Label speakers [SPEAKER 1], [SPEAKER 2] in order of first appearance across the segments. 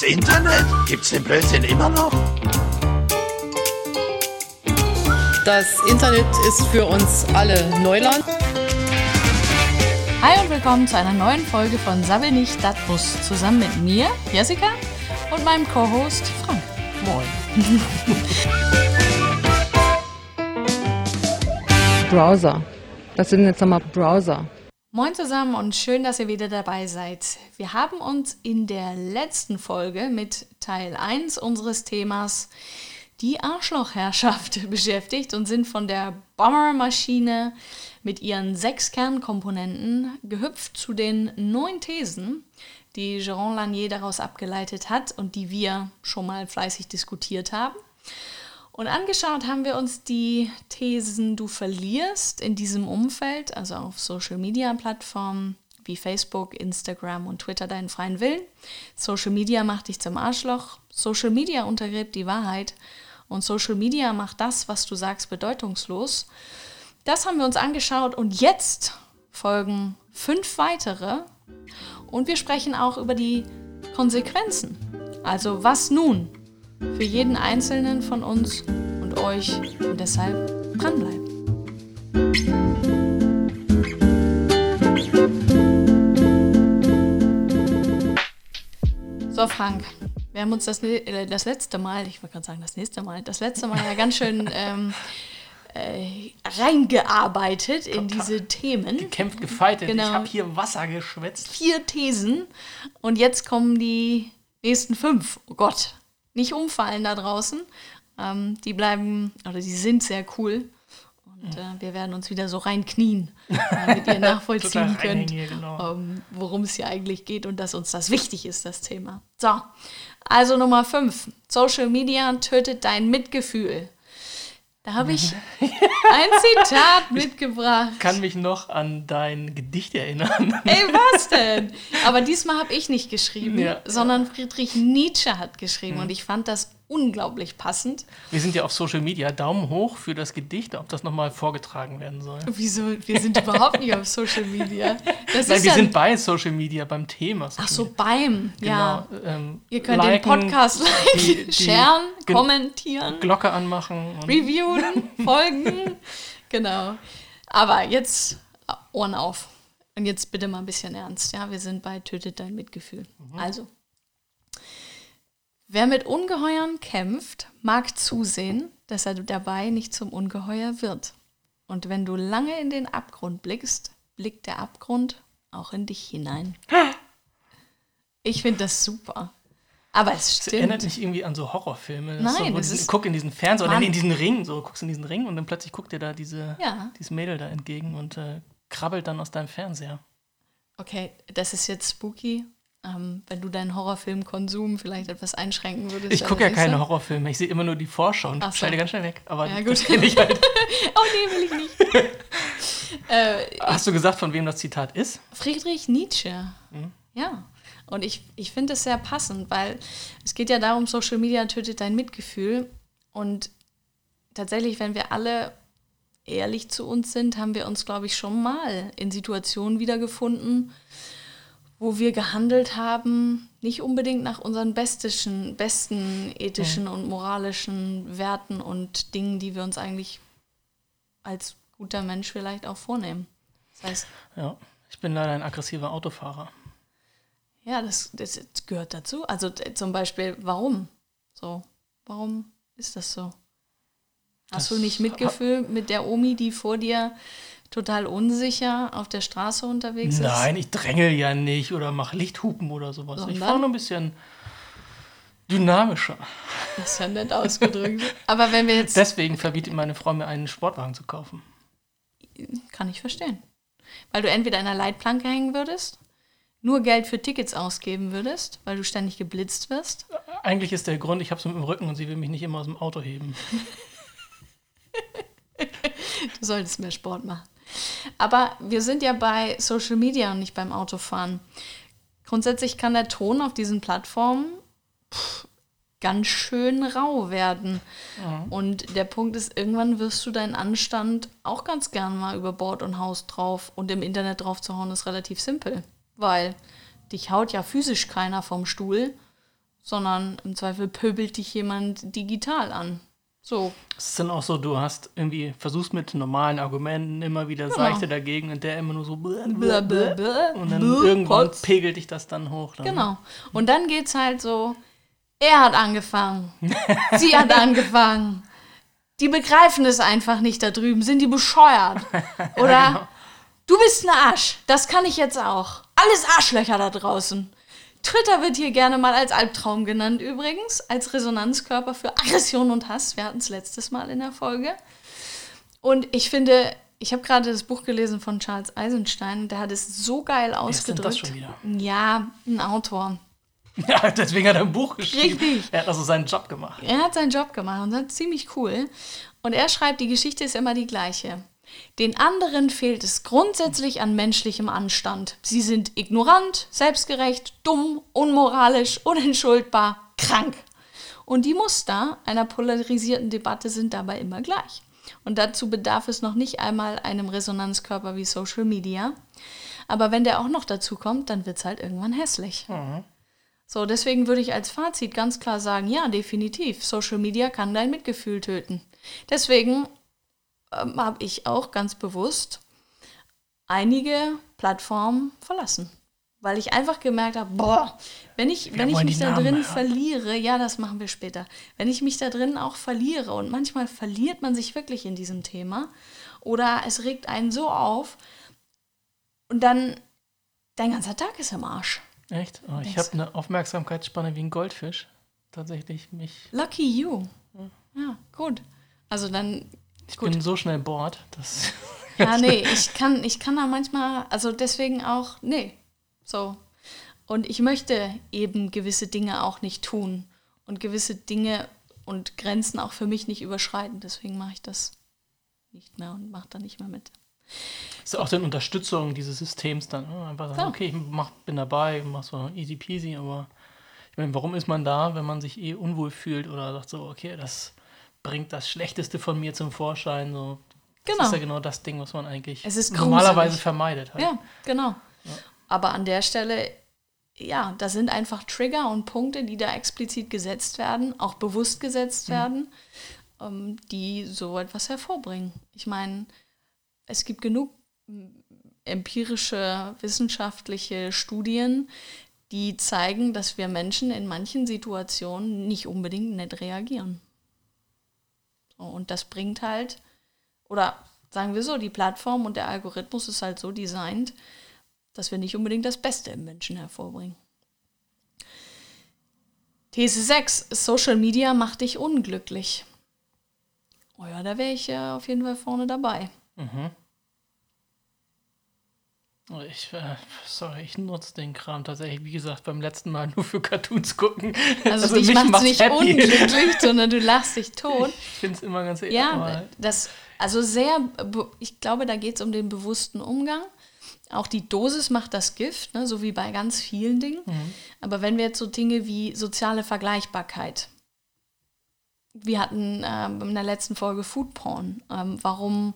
[SPEAKER 1] Das Internet? Gibt's den Blödsinn immer noch?
[SPEAKER 2] Das Internet ist für uns alle Neuland.
[SPEAKER 3] Hi und willkommen zu einer neuen Folge von Sabbel nicht, dat muss. Zusammen mit mir, Jessica, und meinem Co-Host Frank.
[SPEAKER 2] Moin. Browser. Was sind jetzt nochmal Browser?
[SPEAKER 3] Moin zusammen und schön, dass ihr wieder dabei seid. Wir haben uns in der letzten Folge mit Teil 1 unseres Themas die Arschlochherrschaft beschäftigt und sind von der Bombermaschine mit ihren sechs Kernkomponenten gehüpft zu den neun Thesen, die Jérôme Lanier daraus abgeleitet hat und die wir schon mal fleißig diskutiert haben. Und angeschaut haben wir uns die Thesen, du verlierst in diesem Umfeld, also auf Social-Media-Plattformen wie Facebook, Instagram und Twitter deinen freien Willen. Social Media macht dich zum Arschloch. Social Media untergräbt die Wahrheit. Und Social Media macht das, was du sagst, bedeutungslos. Das haben wir uns angeschaut und jetzt folgen fünf weitere. Und wir sprechen auch über die Konsequenzen. Also was nun? Für jeden Einzelnen von uns und euch und deshalb dranbleiben. So, Frank, wir haben uns das, äh, das letzte Mal, ich wollte gerade sagen, das nächste Mal, das letzte Mal ja ganz schön ähm, äh, reingearbeitet in diese Themen.
[SPEAKER 4] Gekämpft, gefeitet.
[SPEAKER 3] Genau.
[SPEAKER 4] Ich habe hier Wasser geschwätzt.
[SPEAKER 3] Vier Thesen und jetzt kommen die nächsten fünf. Oh Gott, nicht umfallen da draußen. Ähm, die bleiben, oder die sind sehr cool. Und äh, wir werden uns wieder so reinknien, damit ihr nachvollziehen könnt,
[SPEAKER 4] hier, genau.
[SPEAKER 3] ähm, worum es hier eigentlich geht und dass uns das wichtig ist, das Thema. So, also Nummer 5. Social Media tötet dein Mitgefühl. Da habe ich ein Zitat mitgebracht.
[SPEAKER 4] Ich kann mich noch an dein Gedicht erinnern.
[SPEAKER 3] Ey, was denn? Aber diesmal habe ich nicht geschrieben,
[SPEAKER 4] Ja.
[SPEAKER 3] sondern Friedrich Nietzsche hat geschrieben. Und ich fand das unglaublich passend.
[SPEAKER 4] Wir sind ja auf Social Media. Daumen hoch für das Gedicht, ob das nochmal vorgetragen werden soll.
[SPEAKER 3] Wieso? Wir sind überhaupt nicht auf Social Media. Das
[SPEAKER 4] Nein, wir
[SPEAKER 3] ja
[SPEAKER 4] sind bei Social Media, beim Thema. Social
[SPEAKER 3] Ach so, beim. Ja.
[SPEAKER 4] Genau, ähm,
[SPEAKER 3] Ihr könnt
[SPEAKER 4] liken,
[SPEAKER 3] den Podcast liken,
[SPEAKER 4] die-
[SPEAKER 3] sharen, kommentieren,
[SPEAKER 4] Glocke anmachen. Und
[SPEAKER 3] reviewen, folgen. Genau. Aber jetzt äh, Ohren auf. Und jetzt bitte mal ein bisschen ernst. Ja, wir sind bei Tötet dein Mitgefühl. Also. Wer mit Ungeheuern kämpft, mag zusehen, dass er dabei nicht zum Ungeheuer wird. Und wenn du lange in den Abgrund blickst, blickt der Abgrund auch in dich hinein. Ich finde das super. Aber es
[SPEAKER 4] Das erinnert
[SPEAKER 3] stimmt.
[SPEAKER 4] mich irgendwie an so Horrorfilme. Das
[SPEAKER 3] Nein,
[SPEAKER 4] so,
[SPEAKER 3] das ist-
[SPEAKER 4] Guck in diesen Fernseher oder in diesen Ring. So, guckst in diesen Ring und dann plötzlich guckt dir da diese,
[SPEAKER 3] Ja.
[SPEAKER 4] dieses Mädel da entgegen und äh, krabbelt dann aus deinem Fernseher.
[SPEAKER 3] Okay, das ist jetzt spooky. Ähm, wenn du deinen Horrorfilmkonsum vielleicht etwas einschränken würdest.
[SPEAKER 4] Ich gucke ja keine
[SPEAKER 3] so?
[SPEAKER 4] Horrorfilme. Ich sehe immer nur die Vorschau und
[SPEAKER 3] so.
[SPEAKER 4] schalte ganz schnell weg. Aber
[SPEAKER 3] Ja, gut.
[SPEAKER 4] kenn ich halt.
[SPEAKER 3] Oh nee, will ich nicht. äh,
[SPEAKER 4] Hast du gesagt, von wem das Zitat ist?
[SPEAKER 3] Friedrich Nietzsche.
[SPEAKER 4] Mhm.
[SPEAKER 3] Ja. Und ich, ich finde es sehr passend, weil es geht ja darum, Social Media tötet dein Mitgefühl. Und tatsächlich, wenn wir alle ehrlich zu uns sind, haben wir uns, glaube ich, schon mal in Situationen wiedergefunden, wo wir gehandelt haben, nicht unbedingt nach unseren bestischen, besten ethischen und moralischen Werten und Dingen, die wir uns eigentlich als guter Mensch vielleicht auch vornehmen. Das heißt,
[SPEAKER 4] Ja. Ich bin leider ein aggressiver Autofahrer.
[SPEAKER 3] Ja, das, das gehört dazu. Also d- zum Beispiel, warum? So, warum ist das so? Hast
[SPEAKER 4] Das
[SPEAKER 3] du nicht Mitgefühl mit der Omi, die vor dir total unsicher auf der Straße unterwegs ist?
[SPEAKER 4] Nein, ich drängel ja nicht oder mache Lichthupen oder sowas. Ich
[SPEAKER 3] Sondern?
[SPEAKER 4] fahre nur ein bisschen dynamischer.
[SPEAKER 3] Das ist ja nett ausgedrückt. Aber wenn wir jetzt.
[SPEAKER 4] Deswegen verbietet meine Frau mir einen Sportwagen zu kaufen.
[SPEAKER 3] kann ich verstehen. Weil du entweder in einer Leitplanke hängen würdest, nur Geld für Tickets ausgeben würdest, weil du ständig geblitzt wirst.
[SPEAKER 4] Eigentlich ist der Grund, ich habe es mit dem Rücken und sie will mich nicht immer aus dem Auto heben.
[SPEAKER 3] Du solltest mehr Sport machen. Aber wir sind ja bei Social Media und nicht beim Autofahren. Grundsätzlich kann der Ton auf diesen Plattformen pff, ganz schön rau werden. Und der Punkt ist, irgendwann wirst du deinen Anstand auch ganz gern mal über Bord und Haus drauf und im Internet drauf zu hauen, ist relativ simpel. Weil dich haut ja physisch keiner vom Stuhl. sondern im Zweifel pöbelt dich jemand digital an. So.
[SPEAKER 4] Es ist dann auch so, du hast irgendwie, versuchst mit normalen Argumenten immer wieder
[SPEAKER 3] Genau.
[SPEAKER 4] seichte dagegen und der immer nur so blä,
[SPEAKER 3] Blah, blah, blah,
[SPEAKER 4] und dann
[SPEAKER 3] blah,
[SPEAKER 4] irgendwann
[SPEAKER 3] Potz.
[SPEAKER 4] pegelt dich das dann hoch. Dann.
[SPEAKER 3] Genau. Und dann geht's halt so, er hat angefangen. Sie hat angefangen. Die begreifen es einfach nicht da drüben. Sind die bescheuert? Oder du bist ein Arsch. Das kann ich jetzt auch. Alles Arschlöcher da draußen. Twitter wird hier gerne mal als Albtraum genannt übrigens, als Resonanzkörper für Aggression und Hass. Wir hatten es letztes Mal in der Folge. Und ich finde, ich habe gerade das Buch gelesen von Charles Eisenstein, der hat es so geil
[SPEAKER 4] Wer ist denn das
[SPEAKER 3] ausgedrückt.
[SPEAKER 4] schon wieder?
[SPEAKER 3] Ja, ein Autor.
[SPEAKER 4] Ja, deswegen hat er ein Buch geschrieben.
[SPEAKER 3] Richtig.
[SPEAKER 4] Er hat also seinen Job gemacht.
[SPEAKER 3] Er hat seinen Job gemacht und das ist ziemlich cool. Und er schreibt, die Geschichte ist immer die gleiche. Den anderen fehlt es grundsätzlich an menschlichem Anstand. Sie sind ignorant, selbstgerecht, dumm, unmoralisch, unentschuldbar, krank. Und die Muster einer polarisierten Debatte sind dabei immer gleich. Und dazu bedarf es noch nicht einmal einem Resonanzkörper wie Social Media. Aber wenn der auch noch dazu kommt, dann wird es halt irgendwann hässlich. So, deswegen würde ich als Fazit ganz klar sagen, ja, definitiv, Social Media kann dein Mitgefühl töten. Deswegen ähm, habe ich auch ganz bewusst einige Plattformen verlassen. Weil ich einfach gemerkt habe, boah, wenn ich, wenn ich mich da
[SPEAKER 4] Namen
[SPEAKER 3] drin
[SPEAKER 4] hören.
[SPEAKER 3] verliere, ja, das machen wir später, wenn ich mich da drin auch verliere und manchmal verliert man sich wirklich in diesem Thema oder es regt einen so auf und dann dein ganzer Tag ist im Arsch.
[SPEAKER 4] Echt? Oh, ich habe eine Aufmerksamkeitsspanne wie ein Goldfisch. Tatsächlich mich.
[SPEAKER 3] Lucky you. Ja, gut. Also dann,
[SPEAKER 4] Ich
[SPEAKER 3] Gut.
[SPEAKER 4] bin so schnell bored, dass.
[SPEAKER 3] ja, nee, ich kann, ich kann da manchmal, also deswegen auch, nee, so. Und ich möchte eben gewisse Dinge auch nicht tun und gewisse Dinge und Grenzen auch für mich nicht überschreiten. Deswegen mache ich das nicht mehr und mache da nicht mehr mit.
[SPEAKER 4] ist auch dann Unterstützung dieses Systems dann. ne? Einfach sagen,
[SPEAKER 3] Klar.
[SPEAKER 4] okay, ich mach, bin dabei, mach so easy peasy, aber ich meine, warum ist man da, wenn man sich eh unwohl fühlt oder sagt so, okay, das bringt das Schlechteste von mir zum Vorschein. So. Das
[SPEAKER 3] Genau.
[SPEAKER 4] ist ja genau das Ding, was man eigentlich
[SPEAKER 3] Es ist
[SPEAKER 4] normalerweise vermeidet. Halt.
[SPEAKER 3] Ja, genau. Aber an der Stelle, ja, da sind einfach Trigger und Punkte, die da explizit gesetzt werden, auch bewusst gesetzt werden, ähm, die so etwas hervorbringen. Ich meine, es gibt genug empirische, wissenschaftliche Studien, die zeigen, dass wir Menschen in manchen Situationen nicht unbedingt nett reagieren. Und das bringt halt, oder sagen wir so, die Plattform und der Algorithmus ist halt so designt, dass wir nicht unbedingt das Beste im Menschen hervorbringen. These 6. Social Media macht dich unglücklich. Oh ja, da wäre ich ja auf jeden Fall vorne dabei.
[SPEAKER 4] Oh, Ich, äh, sorry, ich nutze den Kram tatsächlich, wie gesagt, beim letzten Mal nur für Cartoons gucken.
[SPEAKER 3] Also, dich
[SPEAKER 4] mich
[SPEAKER 3] macht es nicht
[SPEAKER 4] happy.
[SPEAKER 3] unglücklich, sondern du lachst dich tot.
[SPEAKER 4] Ich finde es immer ganz
[SPEAKER 3] Ja,
[SPEAKER 4] aber
[SPEAKER 3] das, also sehr, ich glaube, da geht es um den bewussten Umgang. Auch die Dosis macht das Gift, ne, so wie bei ganz vielen Dingen. Aber wenn wir jetzt so Dinge wie soziale Vergleichbarkeit, wir hatten ähm, in der letzten Folge Foodporn, ähm, warum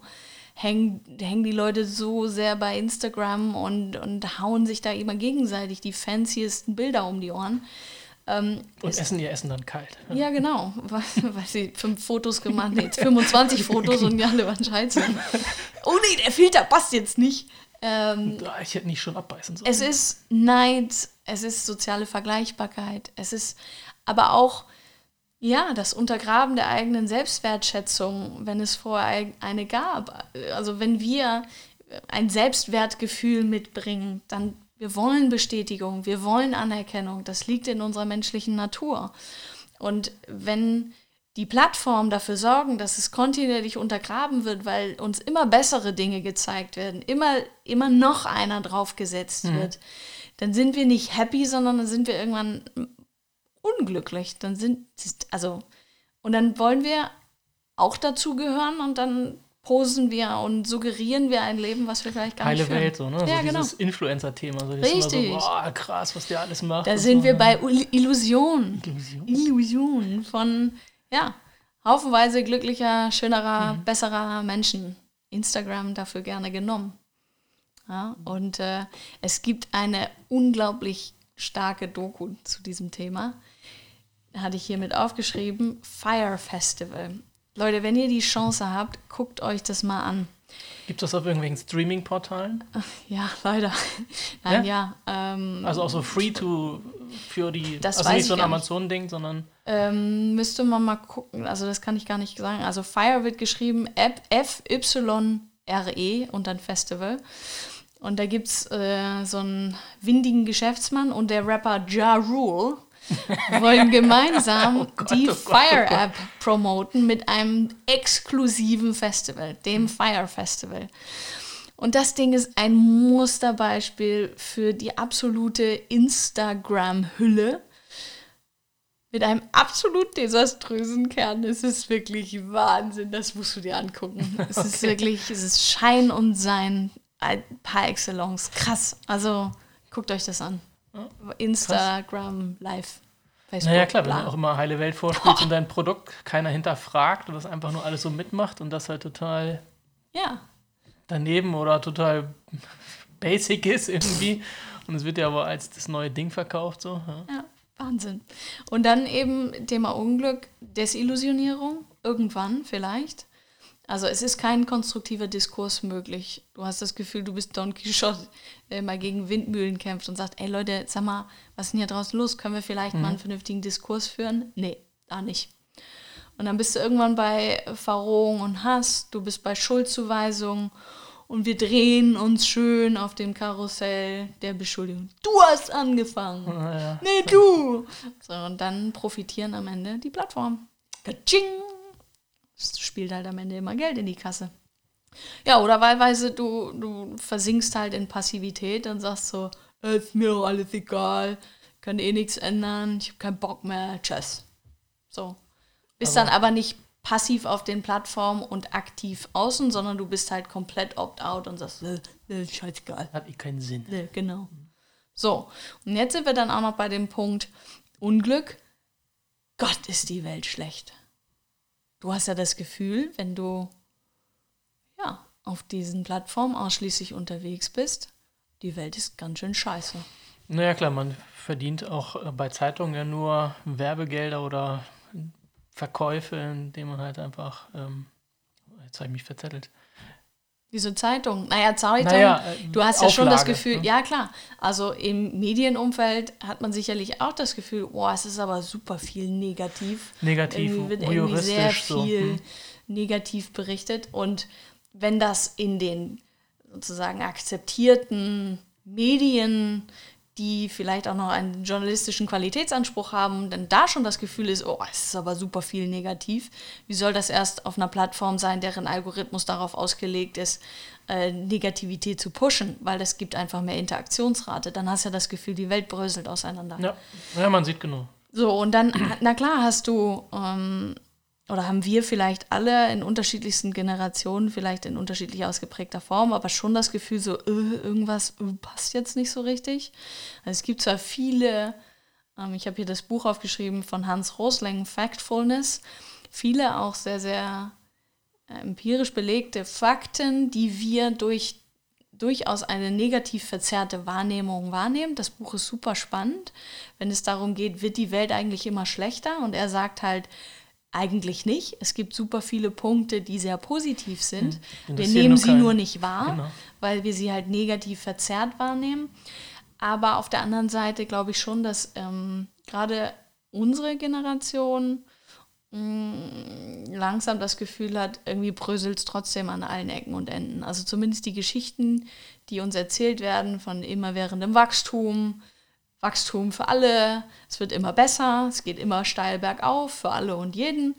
[SPEAKER 3] hängen, hängen die Leute so sehr bei Instagram und, und hauen sich da immer gegenseitig die fanciesten Bilder um die Ohren? Ähm,
[SPEAKER 4] Und essen ihr Essen dann kalt.
[SPEAKER 3] ja, genau. Weil, weil sie fünf Fotos gemacht haben, jetzt 25 Fotos und die alle waren scheiße. Oh nee, der Filter passt jetzt nicht. Ähm,
[SPEAKER 4] Ich hätte nicht schon abbeißen sollen.
[SPEAKER 3] es ist Neid, es ist soziale Vergleichbarkeit, es ist aber auch ja, das Untergraben der eigenen Selbstwertschätzung, wenn es vorher eine gab. Also wenn wir ein Selbstwertgefühl mitbringen, dann wir wollen Bestätigung, wir wollen Anerkennung, das liegt in unserer menschlichen Natur. Und wenn die Plattformen dafür sorgen, dass es kontinuierlich untergraben wird, weil uns immer bessere Dinge gezeigt werden, immer, immer noch einer draufgesetzt wird, dann sind wir nicht happy, sondern dann sind wir irgendwann unglücklich. Dann sind, also, und dann wollen wir auch dazugehören und dann posen wir und suggerieren wir ein Leben, was wir vielleicht gar
[SPEAKER 4] Heile
[SPEAKER 3] nicht führen.
[SPEAKER 4] Welt, so, ne?
[SPEAKER 3] Ja,
[SPEAKER 4] so
[SPEAKER 3] genau.
[SPEAKER 4] dieses Influencer-Thema. So,
[SPEAKER 3] Richtig.
[SPEAKER 4] So, boah, krass, was der alles macht.
[SPEAKER 3] Da sind
[SPEAKER 4] so,
[SPEAKER 3] wir bei Illusion.
[SPEAKER 4] Illusion.
[SPEAKER 3] Illusion von, ja, haufenweise glücklicher, schönerer,
[SPEAKER 4] Mhm.
[SPEAKER 3] besserer Menschen. Instagram dafür gerne genommen. Ja, und äh, es gibt eine unglaublich starke Doku zu diesem Thema. Hatte ich hier mit aufgeschrieben, Fire Festival. Leute, wenn ihr die Chance habt, guckt euch das mal an.
[SPEAKER 4] Gibt es das auf irgendwelchen Streaming-Portalen?
[SPEAKER 3] Ja, leider. Nein, ja. ähm,
[SPEAKER 4] Also auch so free to für die,
[SPEAKER 3] Das
[SPEAKER 4] also nicht so ein. Amazon-Ding, sondern
[SPEAKER 3] ähm, müsste man mal gucken. Also das kann ich gar nicht sagen. Also Fire wird geschrieben F-Y-R-E E und dann Festival. Und da gibt es äh, so einen windigen Geschäftsmann und der Rapper Ja Rule wollen gemeinsam die
[SPEAKER 4] oh Gott, oh
[SPEAKER 3] Fire
[SPEAKER 4] Gott.
[SPEAKER 3] App promoten mit einem exklusiven Festival, dem Fire Festival. Und das Ding ist ein Musterbeispiel für die absolute Instagram-Hülle mit einem absolut desaströsen Kern. Es ist wirklich Wahnsinn, das musst du dir angucken. Es ist wirklich, es ist Schein und Sein ein par excellence. Krass. Also guckt euch das an. Instagram, Live, Facebook.
[SPEAKER 4] naja klar, wenn
[SPEAKER 3] bla.
[SPEAKER 4] du auch immer heile Welt vorspielst und dein Produkt keiner hinterfragt und das einfach nur alles so mitmacht und das halt total
[SPEAKER 3] Ja,
[SPEAKER 4] daneben oder total basic ist irgendwie. Und es wird ja aber als das neue Ding verkauft, so. Ja.
[SPEAKER 3] Ja, Wahnsinn. Und dann eben Thema Unglück, Desillusionierung, irgendwann vielleicht. Also es ist kein konstruktiver Diskurs möglich. Du hast das Gefühl, du bist Don Quixote, der mal gegen Windmühlen kämpft und sagt, ey Leute, sag mal, was ist denn hier draußen los? Können wir vielleicht mal einen vernünftigen Diskurs führen? Nee, da nicht. Und dann bist du irgendwann bei Verrohung und Hass, du bist bei Schuldzuweisung und wir drehen uns schön auf dem Karussell der Beschuldigung. Du hast angefangen.
[SPEAKER 4] Naja.
[SPEAKER 3] Nee, du. So, und dann profitieren am Ende die Plattform. Kaching. Das spielt halt am Ende immer Geld in die Kasse. Ja, oder wahlweise du, du versinkst halt in Passivität und sagst so, "Äh, ist mir doch alles egal, kann eh nichts ändern, ich habe keinen Bock mehr, tschüss. So. Bist dann aber nicht passiv auf den Plattformen und aktiv außen, sondern du bist halt komplett opt-out und sagst, äh, äh, scheißegal.
[SPEAKER 4] Hat eh keinen Sinn.
[SPEAKER 3] Nee, genau. So, und jetzt sind wir dann auch noch bei dem Punkt Unglück. Gott, ist die Welt schlecht. Du hast ja das Gefühl, wenn du ja, auf diesen Plattformen ausschließlich unterwegs bist, die Welt ist ganz schön scheiße.
[SPEAKER 4] Naja, klar, man verdient auch äh, bei Zeitungen ja nur Werbegelder oder Verkäufe, indem man halt einfach, ähm, jetzt habe ich mich verzettelt.
[SPEAKER 3] Diese Zeitung, naja, Zeitung,
[SPEAKER 4] Naja, äh,
[SPEAKER 3] du hast ja schon das
[SPEAKER 4] Auflage,
[SPEAKER 3] Gefühl,
[SPEAKER 4] ne?
[SPEAKER 3] ja klar, also im Medienumfeld hat man sicherlich auch das Gefühl, boah, es ist aber super viel negativ.
[SPEAKER 4] Negativ,
[SPEAKER 3] irgendwie wird irgendwie sehr
[SPEAKER 4] so,
[SPEAKER 3] viel
[SPEAKER 4] hm.
[SPEAKER 3] negativ berichtet. Und wenn das in den sozusagen akzeptierten Medien, die vielleicht auch noch einen journalistischen Qualitätsanspruch haben, dann da schon das Gefühl ist, oh, es ist aber super viel negativ. Wie soll das erst auf einer Plattform sein, deren Algorithmus darauf ausgelegt ist, äh, Negativität zu pushen, weil das gibt einfach mehr Interaktionsrate. Dann hast du ja das Gefühl, die Welt bröselt auseinander.
[SPEAKER 4] Ja, ja, man sieht genug.
[SPEAKER 3] So, und dann, na klar, hast du, ähm, oder haben wir vielleicht alle in unterschiedlichsten Generationen, vielleicht in unterschiedlich ausgeprägter Form, aber schon das Gefühl, so, äh, irgendwas äh, passt jetzt nicht so richtig. Also es gibt zwar viele, ähm, ich habe hier das Buch aufgeschrieben von Hans Rosling, Factfulness, viele auch sehr, sehr äh, empirisch belegte Fakten, die wir durch durchaus eine negativ verzerrte Wahrnehmung wahrnehmen. Das Buch ist super spannend, wenn es darum geht, wird die Welt eigentlich immer schlechter? Und er sagt halt, eigentlich nicht. Es gibt super viele Punkte, die sehr positiv sind. wir
[SPEAKER 4] interessieren
[SPEAKER 3] nehmen
[SPEAKER 4] nur
[SPEAKER 3] sie nur nicht wahr,
[SPEAKER 4] Genau.
[SPEAKER 3] weil wir sie halt negativ verzerrt wahrnehmen. Aber auf der anderen Seite glaube ich schon, dass ähm, gerade unsere Generation mh, langsam das Gefühl hat, irgendwie bröselt es trotzdem an allen Ecken und Enden. Also zumindest die Geschichten, die uns erzählt werden von immerwährendem Wachstum, Wachstum für alle, es wird immer besser, es geht immer steil bergauf für alle und jeden.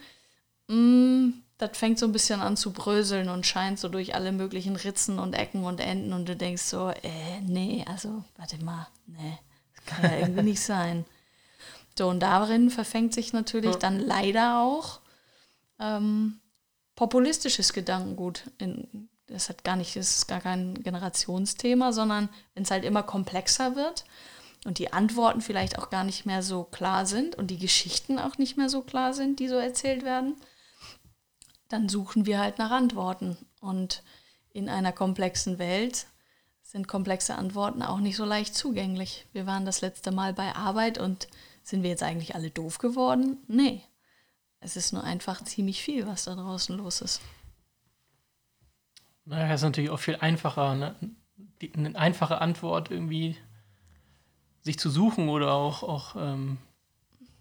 [SPEAKER 3] Mm, das fängt so ein bisschen an zu bröseln und scheint so durch alle möglichen Ritzen und Ecken und Enden und du denkst so, äh, nee, also, warte mal, nee, das kann ja irgendwie nicht sein. So, und darin verfängt sich natürlich dann leider auch ähm, populistisches Gedankengut. In, das hat gar nicht, das ist gar kein Generationsthema, sondern wenn es halt immer komplexer wird und die Antworten vielleicht auch gar nicht mehr so klar sind und die Geschichten auch nicht mehr so klar sind, die so erzählt werden, dann suchen wir halt nach Antworten. Und in einer komplexen Welt sind komplexe Antworten auch nicht so leicht zugänglich. Wir waren das letzte Mal bei Arbeit und Sind wir jetzt eigentlich alle doof geworden? Nee. Es ist nur einfach ziemlich viel, was da draußen los ist.
[SPEAKER 4] Naja, ist natürlich auch viel einfacher, ne? Die, eine einfache Antwort irgendwie sich zu suchen oder auch, auch ähm,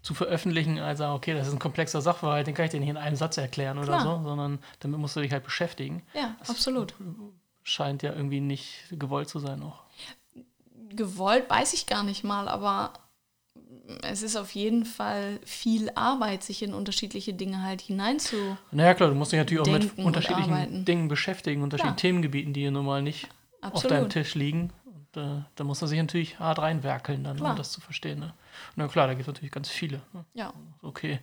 [SPEAKER 4] zu veröffentlichen, also okay, das ist ein komplexer Sachverhalt, den kann ich dir nicht in einem Satz erklären oder
[SPEAKER 3] Klar.
[SPEAKER 4] so, sondern damit musst du dich halt beschäftigen.
[SPEAKER 3] Ja, absolut.
[SPEAKER 4] Scheint ja irgendwie nicht gewollt zu sein auch.
[SPEAKER 3] Gewollt weiß ich gar nicht mal, aber es ist auf jeden Fall viel Arbeit, sich in unterschiedliche Dinge halt hineinzu.
[SPEAKER 4] Naja, klar, du musst dich natürlich auch mit unterschiedlichen. Dingen beschäftigen, unterschiedlichen
[SPEAKER 3] Klar.
[SPEAKER 4] Themengebieten, die hier normal nicht auf deinem
[SPEAKER 3] Absolut.
[SPEAKER 4] Tisch liegen. Äh, da muss man sich natürlich hart reinwerkeln, dann,
[SPEAKER 3] Klar.
[SPEAKER 4] um das zu verstehen. Ne? Na klar, da gibt es natürlich ganz viele. Ne?
[SPEAKER 3] Ja,
[SPEAKER 4] Okay.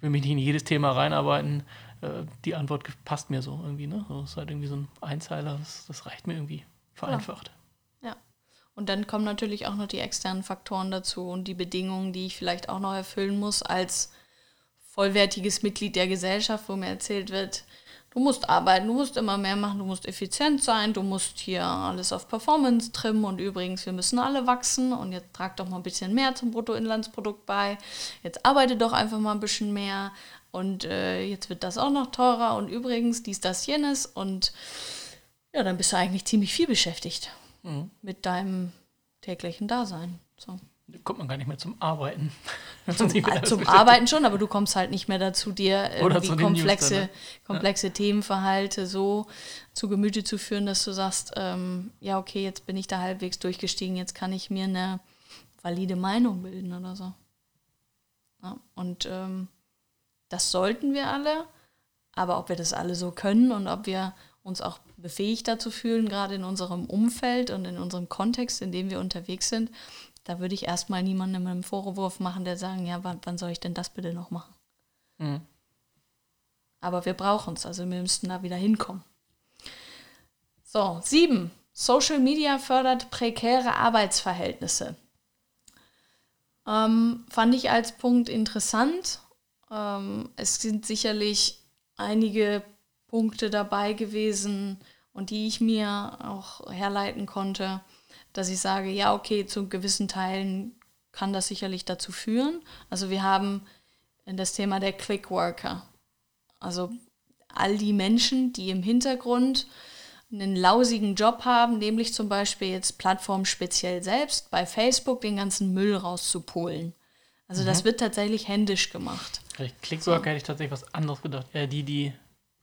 [SPEAKER 4] Will mich nicht in jedes Thema reinarbeiten. Äh, die Antwort passt mir so irgendwie, ne? So ist halt irgendwie so ein Einzeiler, das, das reicht mir irgendwie vereinfacht.
[SPEAKER 3] ja. Und dann kommen natürlich auch noch die externen Faktoren dazu und die Bedingungen, die ich vielleicht auch noch erfüllen muss als vollwertiges Mitglied der Gesellschaft, wo mir erzählt wird, du musst arbeiten, du musst immer mehr machen, du musst effizient sein, du musst hier alles auf Performance trimmen und übrigens, wir müssen alle wachsen und jetzt trag doch mal ein bisschen mehr zum Bruttoinlandsprodukt bei, jetzt arbeite doch einfach mal ein bisschen mehr und äh, jetzt wird das auch noch teurer und übrigens dies, das, jenes und ja, dann bist du eigentlich ziemlich viel beschäftigt
[SPEAKER 4] Mhm.
[SPEAKER 3] mit deinem täglichen Dasein. So.
[SPEAKER 4] Da kommt man gar nicht mehr zum Arbeiten.
[SPEAKER 3] Zum, zum Arbeiten schon, aber du kommst halt nicht mehr dazu, dir irgendwie
[SPEAKER 4] den News
[SPEAKER 3] komplexe, komplexe Themenverhalte so zu Gemüte zu führen, dass du sagst, ähm, ja, okay, jetzt bin ich da halbwegs durchgestiegen, jetzt kann ich mir eine valide Meinung bilden oder so. Ja, und ähm, das sollten wir alle, aber ob wir das alle so können und ob wir uns auch befähigt dazu fühlen, gerade in unserem Umfeld und in unserem Kontext, in dem wir unterwegs sind, da würde ich erstmal niemandem einen Vorwurf machen, der sagen, ja, wann, wann soll ich denn das bitte noch machen?
[SPEAKER 4] Mhm.
[SPEAKER 3] Aber wir brauchen es, also wir müssten da wieder hinkommen. So, sieben. Social Media fördert prekäre Arbeitsverhältnisse. Ähm, fand ich als Punkt interessant. Ähm, es sind sicherlich einige Punkte dabei gewesen und die ich mir auch herleiten konnte, dass ich sage, ja, okay, zu gewissen Teilen kann das sicherlich dazu führen. Also wir haben das Thema der Clickworker. Also all die Menschen, die im Hintergrund einen lausigen Job haben, nämlich zum Beispiel jetzt Plattformen speziell selbst bei Facebook den ganzen Müll rauszupolen. Also das wird tatsächlich händisch gemacht.
[SPEAKER 4] Clickwork hätte ich tatsächlich was anderes gedacht. Eher die, die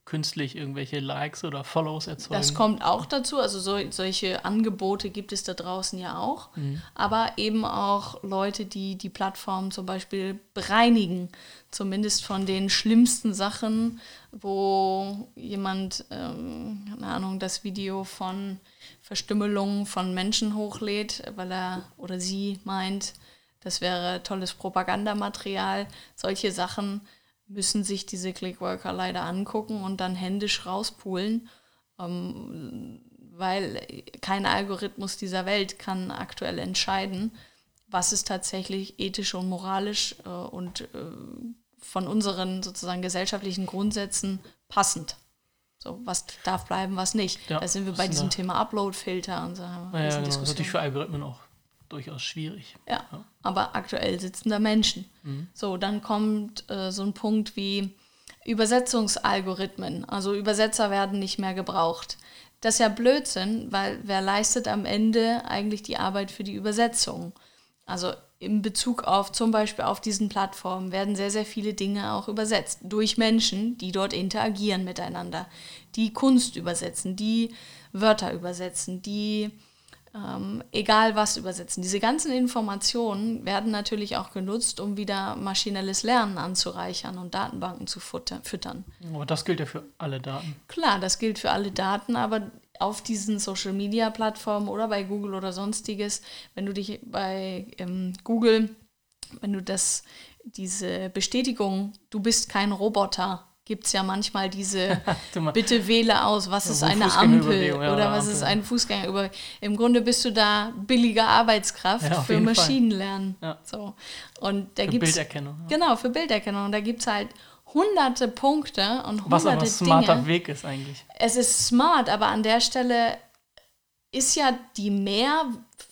[SPEAKER 4] künstlich irgendwelche Likes oder Follows erzeugen.
[SPEAKER 3] Das kommt auch dazu. Also so, solche Angebote gibt es da draußen ja auch. Aber eben auch Leute, die die Plattform zum Beispiel bereinigen. Zumindest von den schlimmsten Sachen, wo jemand, ähm, keine Ahnung, das Video von Verstümmelungen von Menschen hochlädt, weil er oder sie meint, das wäre tolles Propagandamaterial. Solche Sachen müssen sich diese Clickworker leider angucken und dann händisch rauspulen, ähm, weil kein Algorithmus dieser Welt kann aktuell entscheiden, was ist tatsächlich ethisch und moralisch äh, und äh, von unseren sozusagen gesellschaftlichen Grundsätzen passend. So, was darf bleiben, was nicht.
[SPEAKER 4] Ja,
[SPEAKER 3] da sind wir bei diesem Thema Upload-Filter und so.
[SPEAKER 4] Ja, genau. Das ist natürlich für Algorithmen auch durchaus schwierig.
[SPEAKER 3] Ja, aber aktuell sitzen da Menschen. So, dann kommt äh, so ein Punkt wie Übersetzungsalgorithmen. Also Übersetzer werden nicht mehr gebraucht. Das ist ja Blödsinn, weil wer leistet am Ende eigentlich die Arbeit für die Übersetzung? Also in Bezug auf zum Beispiel auf diesen Plattformen werden sehr, sehr viele Dinge auch übersetzt durch Menschen, die dort interagieren miteinander, die Kunst übersetzen, die Wörter übersetzen, die ähm, egal was übersetzen. Diese ganzen Informationen werden natürlich auch genutzt, um wieder maschinelles Lernen anzureichern und Datenbanken zu füttern.
[SPEAKER 4] Aber das gilt ja für alle Daten.
[SPEAKER 3] Klar, das gilt für alle Daten, aber auf diesen Social-Media-Plattformen oder bei Google oder sonstiges, wenn du dich bei ähm, Google, wenn du das, diese Bestätigung, du bist kein Roboter, gibt es ja manchmal diese, bitte wähle aus, was ist eine Ampel oder was ist ein Fußgänger über. Im Grunde bist du da billige Arbeitskraft
[SPEAKER 4] Ja,
[SPEAKER 3] für. Maschinenlernen.
[SPEAKER 4] Ja.
[SPEAKER 3] So. Und da
[SPEAKER 4] Für
[SPEAKER 3] gibt's,
[SPEAKER 4] Bilderkennung. Ja.
[SPEAKER 3] Genau, für Bilderkennung. Und da gibt es halt hunderte Punkte und
[SPEAKER 4] Was aber
[SPEAKER 3] hunderte
[SPEAKER 4] ein smarter
[SPEAKER 3] Dinge.
[SPEAKER 4] Weg ist eigentlich.
[SPEAKER 3] Es ist smart, aber an der Stelle ist ja die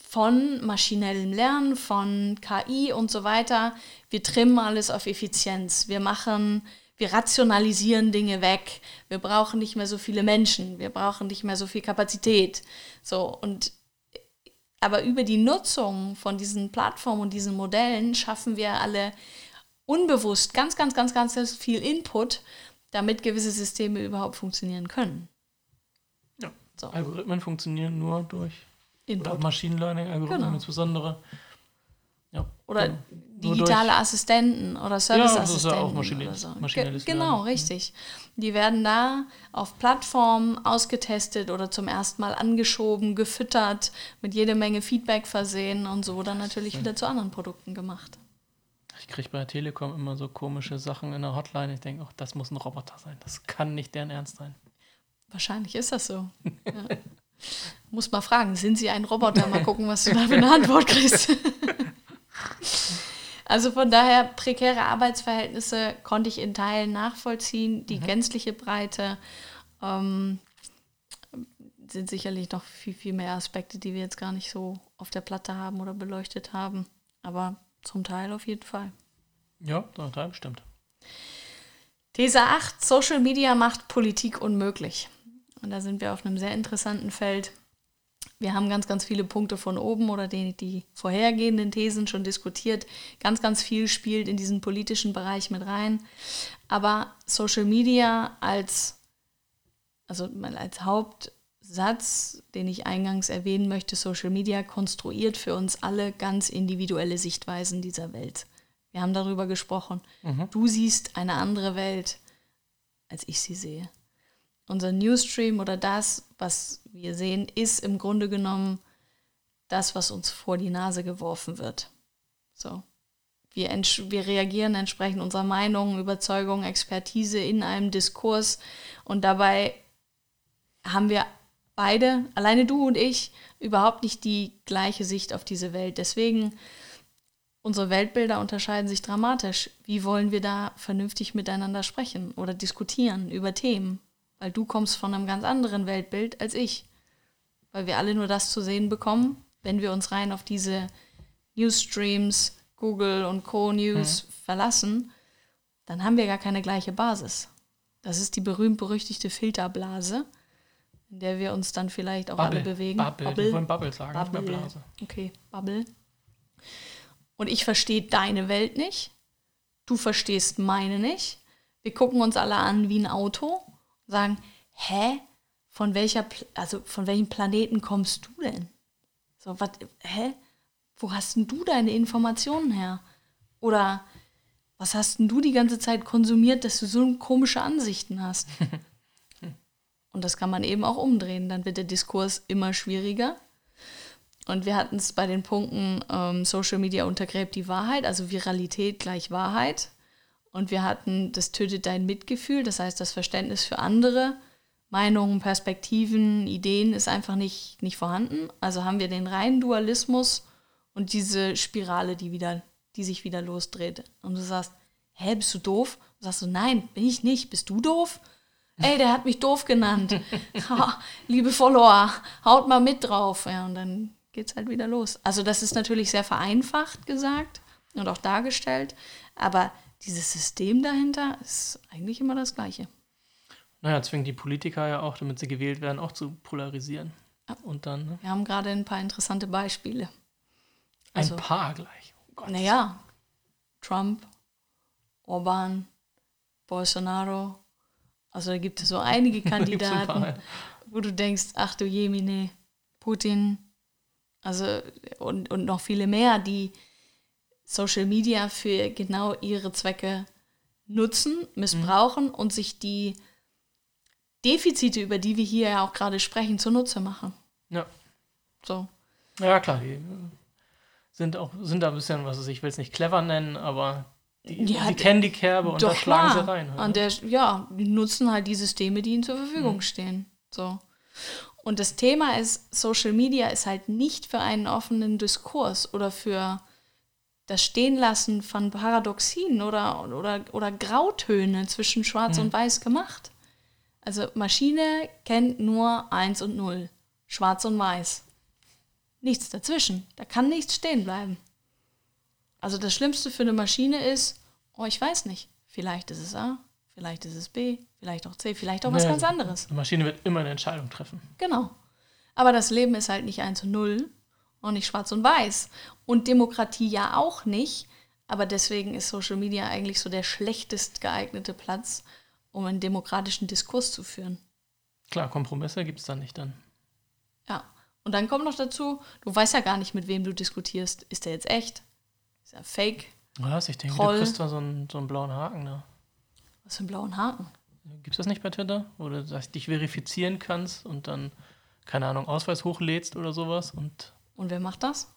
[SPEAKER 3] von maschinellem Lernen, von KI und so weiter. Wir trimmen alles auf Effizienz. Wir machen, wir rationalisieren Dinge weg. Wir brauchen nicht mehr so viele Menschen. Wir brauchen nicht mehr so viel Kapazität. So und aber über die Nutzung von diesen Plattformen und diesen Modellen schaffen wir alle unbewusst ganz, ganz, ganz, ganz viel Input, damit gewisse Systeme überhaupt funktionieren können.
[SPEAKER 4] Ja. So. Algorithmen funktionieren nur durch
[SPEAKER 3] Input.
[SPEAKER 4] Oder Machine Learning-Algorithmen genau. insbesondere.
[SPEAKER 3] Ja, oder genau. Digitale durch, Assistenten oder Serviceassistenten. Ja, das ist ja auch
[SPEAKER 4] maschinelles, so. maschinelles
[SPEAKER 3] Genau, Lernen. richtig. Die werden da auf Plattformen ausgetestet oder zum ersten Mal angeschoben, gefüttert, mit jede Menge Feedback versehen und so dann natürlich wieder zu anderen Produkten gemacht.
[SPEAKER 4] Ich kriege bei der Telekom immer so komische Sachen in der Hotline. Ich denke, oh, das muss ein Roboter sein. Das kann nicht deren Ernst sein.
[SPEAKER 3] Wahrscheinlich ist das so. ja. Muss mal fragen, sind Sie ein Roboter? Mal gucken, was du da für eine Antwort kriegst. also von daher, prekäre Arbeitsverhältnisse konnte ich in Teilen nachvollziehen. Die mhm. gänzliche Breite ähm, sind sicherlich noch viel, viel mehr Aspekte, die wir jetzt gar nicht so auf der Platte haben oder beleuchtet haben. Aber zum Teil auf jeden Fall.
[SPEAKER 4] Ja, zum Teil bestimmt.
[SPEAKER 3] These 8, Social Media macht Politik unmöglich. Und da sind wir auf einem sehr interessanten Feld. Wir haben ganz, ganz viele Punkte von oben oder die, die vorhergehenden Thesen schon diskutiert. Ganz, ganz viel spielt in diesen politischen Bereich mit rein. Aber Social Media als, also als Hauptsatz, den ich eingangs erwähnen möchte, Social Media konstruiert für uns alle ganz individuelle Sichtweisen dieser Welt. Wir haben darüber gesprochen. Mhm. Du siehst eine andere Welt, als ich sie sehe unser Newsstream oder das, was wir sehen, ist im Grunde genommen das, was uns vor die Nase geworfen wird. So. Wir, wir reagieren entsprechend unserer Meinung, Überzeugung, Expertise in einem Diskurs und dabei haben wir beide, alleine du und ich, überhaupt nicht die gleiche Sicht auf diese Welt. Deswegen, unsere Weltbilder unterscheiden sich dramatisch. Wie wollen wir da vernünftig miteinander sprechen oder diskutieren über Themen? Weil du kommst von einem ganz anderen Weltbild als ich. Weil wir alle nur das zu sehen bekommen, wenn wir uns rein auf diese Newsstreams, Google und Co. News mhm. verlassen, dann haben wir gar keine gleiche Basis. Das ist die berühmt-berüchtigte Filterblase, in der wir uns dann vielleicht auch Bubble. alle bewegen.
[SPEAKER 4] Bubble, Bubble. wollen Bubble sagen, Bubble. nicht mehr Blase.
[SPEAKER 3] Okay, Bubble. Und ich verstehe deine Welt nicht. Du verstehst meine nicht. Wir gucken uns alle an wie ein Auto sagen, hä, von welcher, also von welchem Planeten kommst du denn? So, was, hä? Wo hast denn du deine Informationen her? Oder was hast denn du die ganze Zeit konsumiert, dass du so komische Ansichten hast? Und das kann man eben auch umdrehen. Dann wird der Diskurs immer schwieriger. Und wir hatten es bei den Punkten, ähm, Social Media untergräbt die Wahrheit, also Viralität gleich Wahrheit. Und wir hatten, das tötet dein Mitgefühl, das heißt, das Verständnis für andere Meinungen, Perspektiven, Ideen ist einfach nicht, nicht vorhanden. Also haben wir den reinen Dualismus und diese Spirale, die, wieder, die sich wieder losdreht. Und du sagst, hä, bist du doof? Und sagst du, nein, bin ich nicht. Bist du doof? Ey, der hat mich doof genannt. liebe Follower, haut mal mit drauf. Ja, und dann geht's halt wieder los. Also das ist natürlich sehr vereinfacht gesagt und auch dargestellt, aber dieses System dahinter ist eigentlich immer das Gleiche.
[SPEAKER 4] Naja, zwingt die Politiker ja auch, damit sie gewählt werden, auch zu polarisieren. Ja. Und dann. Ne?
[SPEAKER 3] Wir haben gerade ein paar interessante Beispiele.
[SPEAKER 4] Also, ein paar gleich.
[SPEAKER 3] Oh naja, Trump, Orban, Bolsonaro. Also da gibt es so einige Kandidaten, wo du denkst, ach du Jemine, Putin. Also und, und noch viele mehr, die Social Media für genau ihre Zwecke nutzen, missbrauchen mhm. und sich die Defizite, über die wir hier ja auch gerade sprechen, zunutze machen.
[SPEAKER 4] Ja.
[SPEAKER 3] So.
[SPEAKER 4] Ja, klar, die sind auch, sind da ein bisschen, was weiß ich, will es nicht clever nennen, aber die, ja, die kennen die Kerbe und da schlagen sie rein.
[SPEAKER 3] Halt. An der, ja, die nutzen halt die Systeme, die ihnen zur Verfügung mhm. stehen. So. Und das Thema ist, Social Media ist halt nicht für einen offenen Diskurs oder für das Stehenlassen von Paradoxien oder, oder, oder Grautöne zwischen Schwarz mhm. und Weiß gemacht. Also Maschine kennt nur 1 und 0, Schwarz und Weiß. nichts dazwischen. Da kann nichts stehen bleiben. Also das Schlimmste für eine Maschine ist, oh, ich weiß nicht, vielleicht ist es A, vielleicht ist es B, vielleicht auch C, vielleicht auch was
[SPEAKER 4] Nee,
[SPEAKER 3] ganz anderes.
[SPEAKER 4] Eine Maschine wird immer eine Entscheidung treffen.
[SPEAKER 3] Genau. Aber das Leben ist halt nicht 1 zu 0 und nicht schwarz und weiß. Und Demokratie ja auch nicht. Aber deswegen ist Social Media eigentlich so der schlechtest geeignete Platz, um einen demokratischen Diskurs zu führen.
[SPEAKER 4] Klar, Kompromisse gibt es da nicht dann.
[SPEAKER 3] Ja. Und dann kommt noch dazu, du weißt ja gar nicht, mit wem du diskutierst. Ist der jetzt echt? Ist er fake?
[SPEAKER 4] Was? Ich denke,
[SPEAKER 3] Troll.
[SPEAKER 4] du kriegst da so einen, so einen blauen Haken. Ne?
[SPEAKER 3] Was für einen blauen Haken?
[SPEAKER 4] Gibt es das nicht bei Twitter? Wo du dich verifizieren kannst und dann, keine Ahnung, Ausweis hochlädst oder sowas. Und
[SPEAKER 3] Und wer macht das?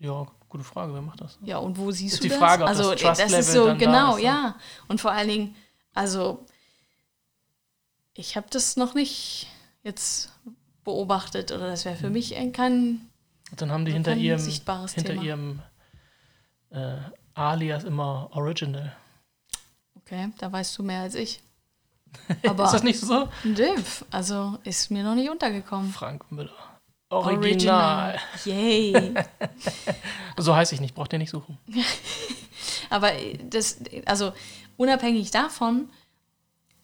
[SPEAKER 4] ja, gute Frage, wer macht das?
[SPEAKER 3] Ja, und wo siehst
[SPEAKER 4] Ist
[SPEAKER 3] du
[SPEAKER 4] die
[SPEAKER 3] das?
[SPEAKER 4] Frage, ob
[SPEAKER 3] also,
[SPEAKER 4] das Trust-Level
[SPEAKER 3] ist so,
[SPEAKER 4] dann da
[SPEAKER 3] genau,
[SPEAKER 4] ist, ne?
[SPEAKER 3] ja. Und vor allen Dingen, also, ich habe das noch nicht jetzt beobachtet oder das wäre
[SPEAKER 4] Hm.
[SPEAKER 3] für mich ein- kein,
[SPEAKER 4] dann haben die hinter ihrem,
[SPEAKER 3] sichtbares
[SPEAKER 4] hinter
[SPEAKER 3] Thema.
[SPEAKER 4] ihrem äh, Alias immer Original.
[SPEAKER 3] okay, da weißt du mehr als ich.
[SPEAKER 4] ist das
[SPEAKER 3] Aber,
[SPEAKER 4] nicht so?
[SPEAKER 3] nö, also, ist mir noch nicht untergekommen.
[SPEAKER 4] Frank Müller. Original.
[SPEAKER 3] Yay.
[SPEAKER 4] So heiße ich nicht, braucht ihr nicht suchen.
[SPEAKER 3] Aber das, also unabhängig davon,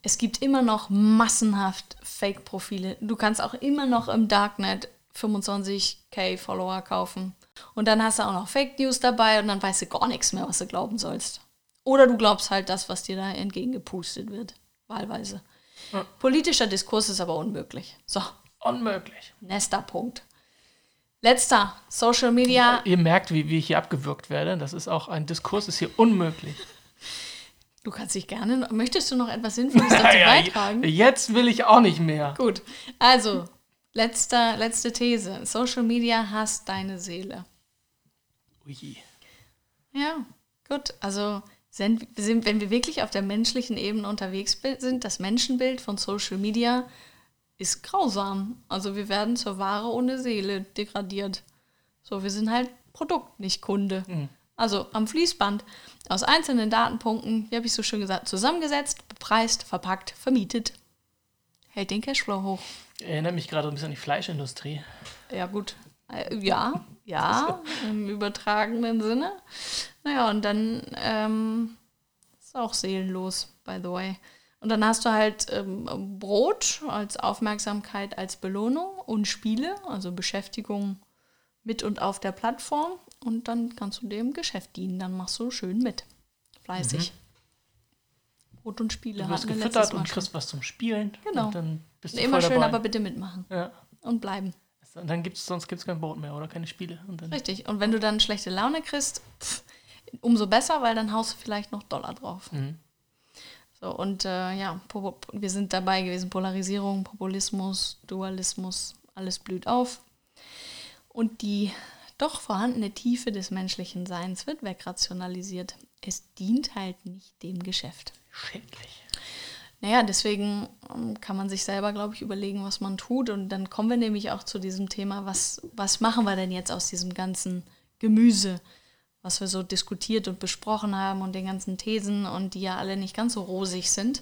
[SPEAKER 3] es gibt immer noch massenhaft Fake-Profile. Du kannst auch immer noch im Darknet 25k Follower kaufen. Und dann hast du auch noch Fake News dabei und dann weißt du gar nichts mehr, was du glauben sollst. Oder du glaubst halt das, was dir da entgegengepustet wird. Wahlweise. Politischer Diskurs ist aber unmöglich. So,
[SPEAKER 4] Unmöglich.
[SPEAKER 3] nächster Punkt. Letzter, Social Media.
[SPEAKER 4] Ihr merkt, wie, wie ich hier abgewürgt werde. Das ist auch ein Diskurs, ist hier unmöglich.
[SPEAKER 3] Du kannst dich gerne. Möchtest du noch etwas Sinnvolles dazu
[SPEAKER 4] Naja,
[SPEAKER 3] beitragen?
[SPEAKER 4] jetzt will ich auch nicht mehr.
[SPEAKER 3] Gut. Also, letzter, letzte These. Social Media hasst deine Seele.
[SPEAKER 4] Ui.
[SPEAKER 3] Ja, gut. Also, sind, sind, wenn wir wirklich auf der menschlichen Ebene unterwegs sind, das Menschenbild von Social Media ist grausam. Also, wir werden zur Ware ohne Seele degradiert. So, wir sind halt Produkt, nicht Kunde. Also am Fließband aus einzelnen Datenpunkten, wie habe ich so schön gesagt, zusammengesetzt, bepreist, verpackt, vermietet. Hält den Cashflow hoch.
[SPEAKER 4] Erinnert mich gerade ein bisschen an die Fleischindustrie.
[SPEAKER 3] Ja, gut. Äh, Ja, ja, im übertragenen Sinne. Naja, und dann ähm, ist auch seelenlos, by the way. Und dann hast du halt ähm, Brot als Aufmerksamkeit, als Belohnung und Spiele, also Beschäftigung mit und auf der Plattform. Und dann kannst du dem Geschäft dienen. Dann machst du schön mit. Fleißig. Brot und Spiele
[SPEAKER 4] Du wirst gefüttert und kriegst was zum Spielen.
[SPEAKER 3] Genau.
[SPEAKER 4] Und dann bist du
[SPEAKER 3] Immer schön,
[SPEAKER 4] dabei.
[SPEAKER 3] aber bitte mitmachen.
[SPEAKER 4] ja.
[SPEAKER 3] Und bleiben.
[SPEAKER 4] Und Dann gibt's, sonst gibt es kein Brot mehr oder keine Spiele. Und dann,
[SPEAKER 3] Richtig. Und wenn du dann schlechte Laune kriegst, pff, umso besser, weil dann haust du vielleicht noch Dollar drauf.
[SPEAKER 4] Mhm.
[SPEAKER 3] So, und äh, ja, wir sind dabei gewesen. Polarisierung, Populismus, Dualismus, alles blüht auf. Und die doch vorhandene Tiefe des menschlichen Seins wird wegrationalisiert. Es dient halt nicht dem Geschäft.
[SPEAKER 4] Schädlich.
[SPEAKER 3] Naja, deswegen ähm, kann man sich selber, glaube ich, überlegen, was man tut. Und dann kommen wir nämlich auch zu diesem Thema, was, was machen wir denn jetzt aus diesem ganzen Gemüse, was wir so diskutiert und besprochen haben und den ganzen Thesen und die ja alle nicht ganz so rosig sind.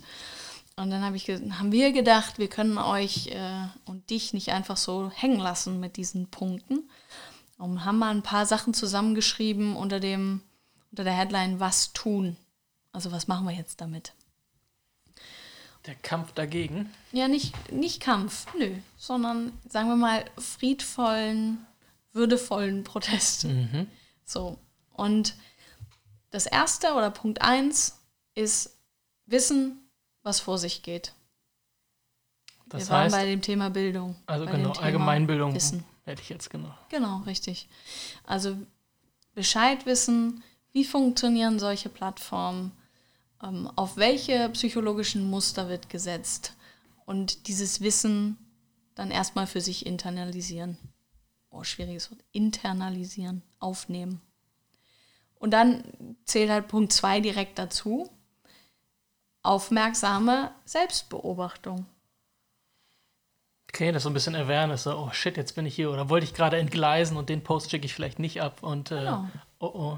[SPEAKER 3] Und dann hab ich, haben wir gedacht, wir können euch äh, und dich nicht einfach so hängen lassen mit diesen Punkten. Und haben mal ein paar Sachen zusammengeschrieben unter, dem, unter der Headline Was tun? Also was machen wir jetzt damit?
[SPEAKER 4] Der Kampf dagegen.
[SPEAKER 3] Ja, nicht, nicht Kampf, nö, sondern sagen wir mal friedvollen, würdevollen Protest.
[SPEAKER 4] Mhm.
[SPEAKER 3] So. Und das erste oder Punkt eins ist wissen, was vor sich geht.
[SPEAKER 4] Das
[SPEAKER 3] Wir waren
[SPEAKER 4] heißt,
[SPEAKER 3] bei dem Thema Bildung.
[SPEAKER 4] also genau, Allgemeinbildung
[SPEAKER 3] Wissen.
[SPEAKER 4] hätte ich jetzt genau.
[SPEAKER 3] Genau, richtig. Also Bescheid wissen, wie funktionieren solche Plattformen, ähm, auf welche psychologischen Muster wird gesetzt und dieses Wissen dann erstmal für sich internalisieren. Oh, schwieriges Wort. Internalisieren, aufnehmen. Und dann zählt halt Punkt 2 direkt dazu. Aufmerksame Selbstbeobachtung.
[SPEAKER 4] Okay, das ist so ein bisschen Awareness. So, oh shit, jetzt bin ich hier. Oder wollte ich gerade entgleisen und den Post schicke ich vielleicht nicht ab. Und äh,
[SPEAKER 3] Genau.
[SPEAKER 4] oh oh.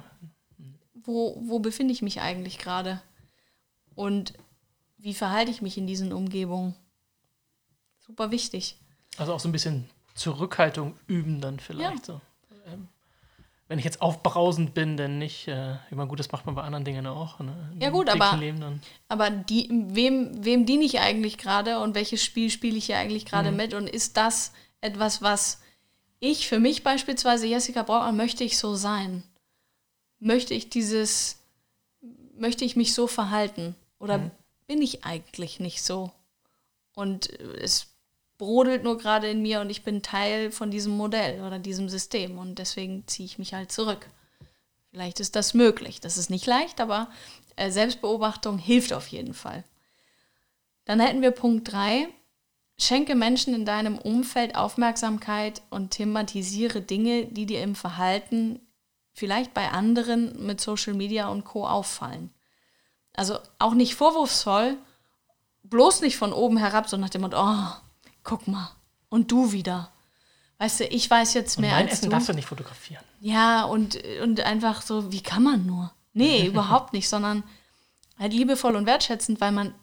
[SPEAKER 3] wo, wo befinde ich mich eigentlich gerade? Und wie verhalte ich mich in diesen Umgebungen? Super wichtig.
[SPEAKER 4] Also auch so ein bisschen Zurückhaltung üben dann vielleicht so. Ähm, wenn ich jetzt aufbrausend bin, dann nicht. Äh, ich meine, gut, das macht man bei anderen Dingen auch. Ne?
[SPEAKER 3] Ja, gut, aber-. Aber die, wem, wem diene ich eigentlich gerade und welches Spiel spiele ich hier eigentlich gerade
[SPEAKER 4] Mhm.
[SPEAKER 3] mit? Und ist das etwas, was ich für mich beispielsweise, Jessica Brautmann, möchte ich so sein? Möchte ich dieses, möchte ich mich so verhalten? Oder
[SPEAKER 4] Mhm.
[SPEAKER 3] bin ich eigentlich nicht so? Und es brodelt nur gerade in mir und ich bin Teil von diesem Modell oder diesem System und deswegen ziehe ich mich halt zurück. Vielleicht ist das möglich. Das ist nicht leicht, aber äh, Selbstbeobachtung hilft auf jeden Fall. Dann hätten wir Punkt 3. Schenke Menschen in deinem Umfeld Aufmerksamkeit und thematisiere Dinge, die dir im Verhalten vielleicht bei anderen mit Social Media und Co. auffallen. Also auch nicht vorwurfsvoll, bloß nicht von oben herab, sondern nach dem Motto, oh, guck mal, und du wieder. Weißt du, ich weiß jetzt
[SPEAKER 4] Und
[SPEAKER 3] mehr
[SPEAKER 4] mein
[SPEAKER 3] als
[SPEAKER 4] Essen
[SPEAKER 3] du.
[SPEAKER 4] darfst du nicht fotografieren.
[SPEAKER 3] Ja, und, und einfach so, wie kann man nur? Nee, überhaupt nicht, sondern halt liebevoll und wertschätzend, weil man,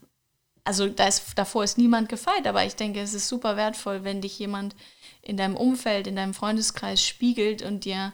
[SPEAKER 3] also da ist, davor ist niemand gefeit, aber ich denke, es ist super wertvoll, wenn dich jemand in deinem Umfeld, in deinem Freundeskreis spiegelt und dir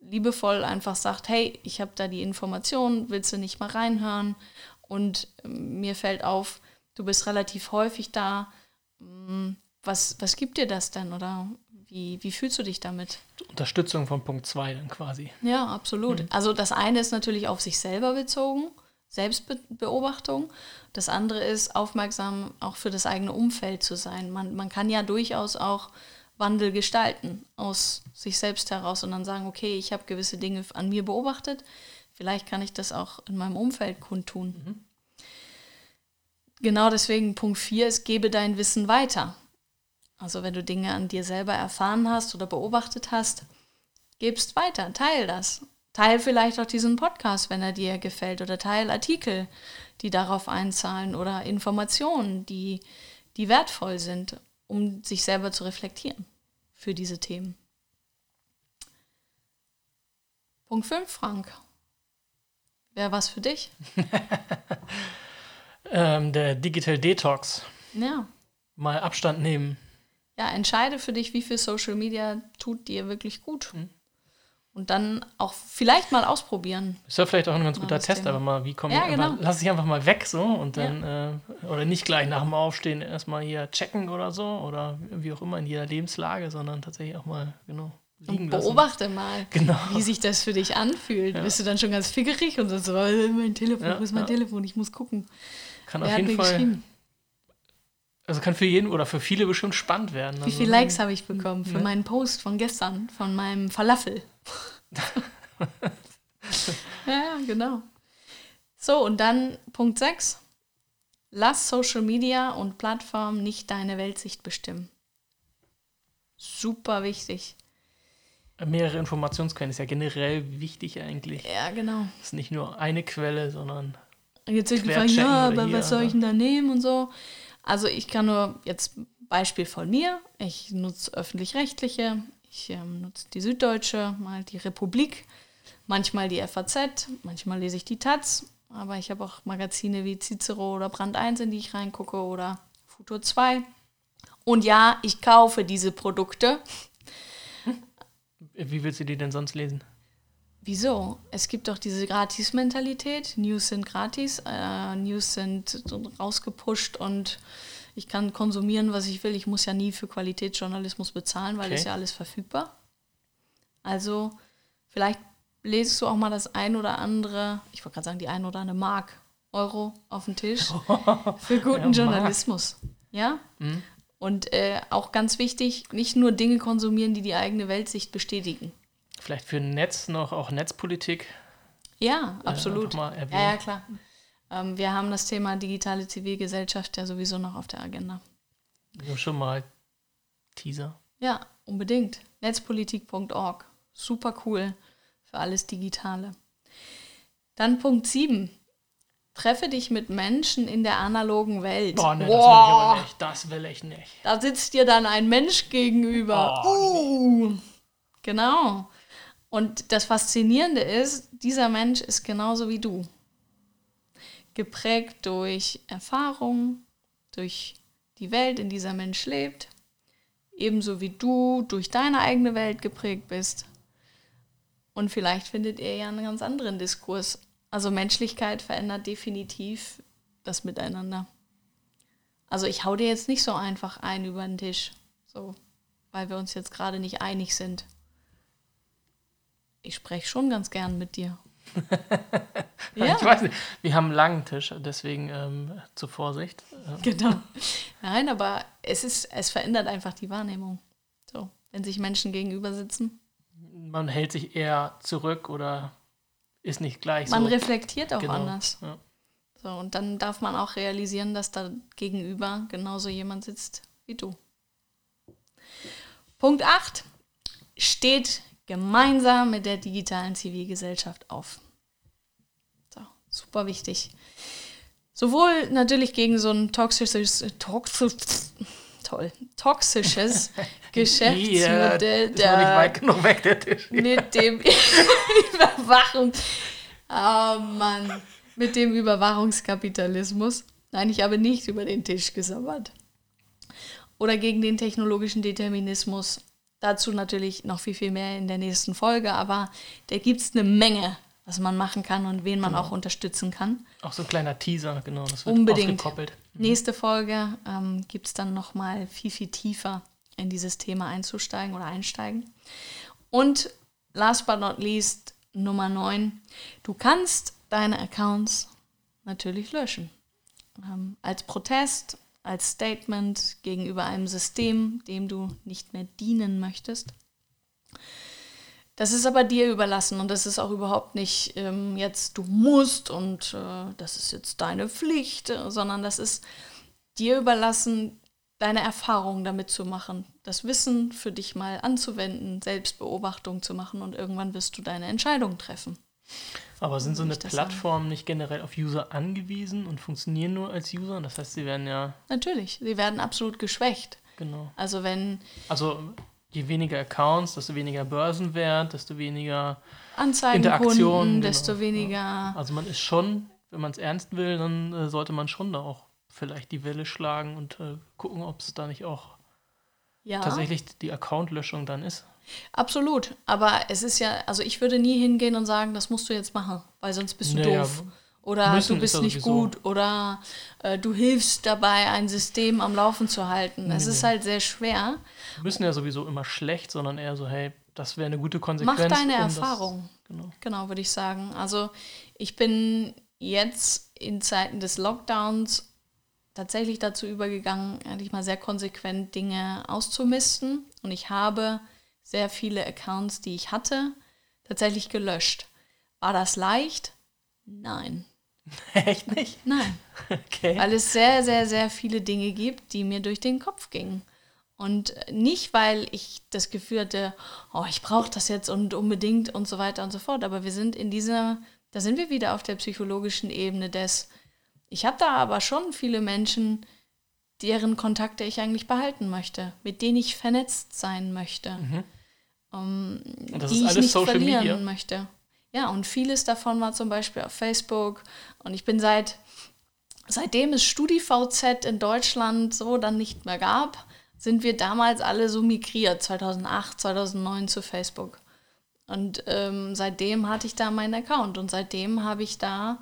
[SPEAKER 3] liebevoll einfach sagt, hey, ich habe da die Information, willst du nicht mal reinhören? Und ähm, mir fällt auf, du bist relativ häufig da. Mm, Was, was gibt dir das denn oder wie, wie fühlst du dich damit?
[SPEAKER 4] Unterstützung von Punkt 2 dann quasi.
[SPEAKER 3] Ja, absolut. Also das eine ist natürlich auf sich selber bezogen, Selbstbeobachtung. Das andere ist aufmerksam auch für das eigene Umfeld zu sein. Man, man kann ja durchaus auch Wandel gestalten aus sich selbst heraus und dann sagen, okay, ich habe gewisse Dinge an mir beobachtet, vielleicht kann ich das auch in meinem Umfeld kundtun. Genau deswegen Punkt 4 ist, gebe dein Wissen weiter. Also wenn du Dinge an dir selber erfahren hast oder beobachtet hast, gibst weiter, teil das. Teil vielleicht auch diesen Podcast, wenn er dir gefällt, oder teil Artikel, die darauf einzahlen, oder Informationen, die, die wertvoll sind, um sich selber zu reflektieren für diese Themen. Punkt 5, Frank. Wäre was für dich?
[SPEAKER 4] Ähm, der Digital Detox.
[SPEAKER 3] Ja.
[SPEAKER 4] Mal Abstand nehmen.
[SPEAKER 3] Ja, entscheide für dich, wie viel Social Media tut dir wirklich gut.
[SPEAKER 4] Mhm.
[SPEAKER 3] Und dann auch vielleicht mal ausprobieren.
[SPEAKER 4] Ist ja vielleicht auch ein ganz guter Test, aber mal, wie komme
[SPEAKER 3] Ja,
[SPEAKER 4] ich,
[SPEAKER 3] genau.
[SPEAKER 4] lass ich einfach mal weg so und dann, äh, oder nicht gleich nach dem Aufstehen erstmal hier checken oder so oder wie auch immer in jeder Lebenslage, sondern tatsächlich auch mal, genau,
[SPEAKER 3] Und
[SPEAKER 4] lassen.
[SPEAKER 3] beobachte mal,
[SPEAKER 4] Genau.
[SPEAKER 3] wie sich das für dich anfühlt. Bist du dann schon ganz fickerig und so, äh, mein Telefon,
[SPEAKER 4] Ja,
[SPEAKER 3] wo ist mein
[SPEAKER 4] ja.
[SPEAKER 3] Telefon? Ich muss gucken.
[SPEAKER 4] Kann
[SPEAKER 3] Wer
[SPEAKER 4] auf jeden Fall, also kann für jeden oder für viele bestimmt spannend werden.
[SPEAKER 3] Wie
[SPEAKER 4] also,
[SPEAKER 3] viele Likes habe ich bekommen für
[SPEAKER 4] Ja.
[SPEAKER 3] meinen Post von gestern, von meinem Falafel? ja, genau. So, und dann Punkt 6. Lass Social Media und Plattformen nicht deine Weltsicht bestimmen. Super wichtig.
[SPEAKER 4] Mehrere Informationsquellen ist ja generell wichtig eigentlich.
[SPEAKER 3] Ja, genau.
[SPEAKER 4] Es ist nicht nur eine Quelle, sondern
[SPEAKER 3] Jetzt wird gefragt, ja, aber
[SPEAKER 4] hier,
[SPEAKER 3] was soll ich denn da nehmen und so. Also ich kann nur jetzt Beispiel von mir. Ich nutze öffentlich-rechtliche, ich ähm, nutze die Süddeutsche, mal die Republik, manchmal die FAZ, manchmal lese ich die Taz, aber ich habe auch Magazine wie Cicero oder Brand 1, in die ich reingucke oder Futur 2. Und ja, ich kaufe diese Produkte.
[SPEAKER 4] wie willst du die denn sonst lesen?
[SPEAKER 3] Wieso? Es gibt doch diese Gratis-Mentalität. News sind gratis, äh, News sind rausgepusht und ich kann konsumieren, was ich will. Ich muss ja nie für Qualitätsjournalismus bezahlen, weil
[SPEAKER 4] Okay.
[SPEAKER 3] es ja alles verfügbar. Also vielleicht lesest du auch mal das ein oder andere, ich wollte gerade sagen, die ein oder andere Mark Euro auf den Tisch für guten
[SPEAKER 4] Ja.
[SPEAKER 3] Journalismus. Ja?
[SPEAKER 4] Mhm.
[SPEAKER 3] Und äh, auch ganz wichtig, nicht nur Dinge konsumieren, die die eigene Weltsicht bestätigen.
[SPEAKER 4] Vielleicht für Netz noch auch Netzpolitik.
[SPEAKER 3] Ja,
[SPEAKER 4] äh,
[SPEAKER 3] absolut. Ja, ja, klar. Ähm, wir haben das Thema digitale Zivilgesellschaft ja sowieso noch auf der Agenda.
[SPEAKER 4] Nur schon mal Teaser.
[SPEAKER 3] Ja, unbedingt. Netzpolitik.org. Super cool für alles Digitale. Dann Punkt 7. Treffe dich mit Menschen in der analogen Welt.
[SPEAKER 4] Boah, ne, das will ich
[SPEAKER 3] Boah,
[SPEAKER 4] aber nicht. Das will ich nicht.
[SPEAKER 3] Da sitzt dir dann ein Mensch gegenüber.
[SPEAKER 4] Oh,
[SPEAKER 3] uh, genau. Und das Faszinierende ist, dieser Mensch ist genauso wie du. Geprägt durch Erfahrung, durch die Welt, in dieser Mensch lebt, ebenso wie du durch deine eigene Welt geprägt bist. Und vielleicht findet ihr ja einen ganz anderen Diskurs. Also Menschlichkeit verändert definitiv das Miteinander. Also ich hau dir jetzt nicht so einfach ein über den Tisch, so, weil wir uns jetzt gerade nicht einig sind. Ich spreche schon ganz gern mit dir.
[SPEAKER 4] ja. Ich weiß nicht, wir haben einen langen Tisch, deswegen ähm, zur Vorsicht.
[SPEAKER 3] Genau. Nein, aber es ist, es verändert einfach die Wahrnehmung. So, wenn sich Menschen gegenüber sitzen.
[SPEAKER 4] Man hält sich eher zurück oder ist nicht gleich
[SPEAKER 3] man so. Man reflektiert auch genau. anders. Ja. So, und dann darf man auch realisieren, dass da gegenüber genauso jemand sitzt wie du. Punkt 8. Steht gemeinsam mit der digitalen Zivilgesellschaft auf. So, super wichtig. Sowohl natürlich gegen so ein toxisches, toxisch, toll, toxisches Geschäftsmodell
[SPEAKER 4] yeah, da, weg, der Tisch.
[SPEAKER 3] mit dem Überwachung. Oh Mann, mit dem Überwachungskapitalismus. Nein, ich habe nicht über den Tisch gesabbert. Oder gegen den technologischen Determinismus. Dazu natürlich noch viel, viel mehr in der nächsten Folge, aber da gibt es eine Menge, was man machen kann und wen man genau. auch unterstützen kann.
[SPEAKER 4] Auch so ein kleiner Teaser, genau, das wird
[SPEAKER 3] Unbedingt. ausgekoppelt. Mhm. Nächste Folge ähm, gibt es dann nochmal viel, viel tiefer in dieses Thema einzusteigen oder einsteigen. Und last but not least, Nummer 9, du kannst deine Accounts natürlich löschen. Ähm, als Protest, als Statement gegenüber einem System, dem du nicht mehr dienen möchtest. Das ist aber dir überlassen und das ist auch überhaupt nicht ähm, jetzt du musst und äh, das ist jetzt deine Pflicht, äh, sondern das ist dir überlassen, deine Erfahrungen damit zu machen, das Wissen für dich mal anzuwenden, Selbstbeobachtung zu machen und irgendwann wirst du deine Entscheidung treffen.
[SPEAKER 4] Aber sind so eine Plattform nicht generell auf User angewiesen und funktionieren nur als User? Das heißt, sie werden ja.
[SPEAKER 3] Natürlich, sie werden absolut geschwächt.
[SPEAKER 4] Genau.
[SPEAKER 3] Also wenn.
[SPEAKER 4] Also je weniger Accounts, desto weniger Börsenwert, desto weniger
[SPEAKER 3] Anzeigen
[SPEAKER 4] Interaktion,
[SPEAKER 3] Kunden, desto genau. weniger.
[SPEAKER 4] Also man ist schon, wenn man es ernst will, dann äh, sollte man schon da auch vielleicht die Welle schlagen und äh, gucken, ob es da nicht auch ja. tatsächlich die Accountlöschung dann ist.
[SPEAKER 3] Absolut. Aber es ist ja, also ich würde nie hingehen und sagen, das musst du jetzt machen, weil sonst bist du naja, doof. Oder du bist nicht gut oder äh, du hilfst dabei, ein System am Laufen zu halten. Es nee, ist halt sehr schwer.
[SPEAKER 4] müssen ja sowieso immer schlecht, sondern eher so, hey, das wäre eine gute Konsequenz.
[SPEAKER 3] Mach deine um Erfahrung. Das, genau. genau, würde ich sagen. Also ich bin jetzt in Zeiten des Lockdowns tatsächlich dazu übergegangen, eigentlich mal sehr konsequent Dinge auszumisten. Und ich habe sehr viele Accounts, die ich hatte, tatsächlich gelöscht. War das leicht? Nein.
[SPEAKER 4] Echt nicht?
[SPEAKER 3] Nein. Okay. Weil es sehr, sehr, sehr viele Dinge gibt, die mir durch den Kopf gingen. Und nicht, weil ich das Gefühl hatte, oh, ich brauche das jetzt und unbedingt und so weiter und so fort. Aber wir sind in dieser, da sind wir wieder auf der psychologischen Ebene des, ich habe da aber schon viele Menschen, deren Kontakte ich eigentlich behalten möchte, mit denen ich vernetzt sein möchte. Mhm um, ähm, die ich nicht Social verlieren Media. möchte. Ja, und vieles davon war zum Beispiel auf Facebook. Und ich bin seit, seitdem es StudiVZ in Deutschland so dann nicht mehr gab, sind wir damals alle so migriert, 2008, 2009 zu Facebook. Und ähm, seitdem hatte ich da meinen Account und seitdem habe ich da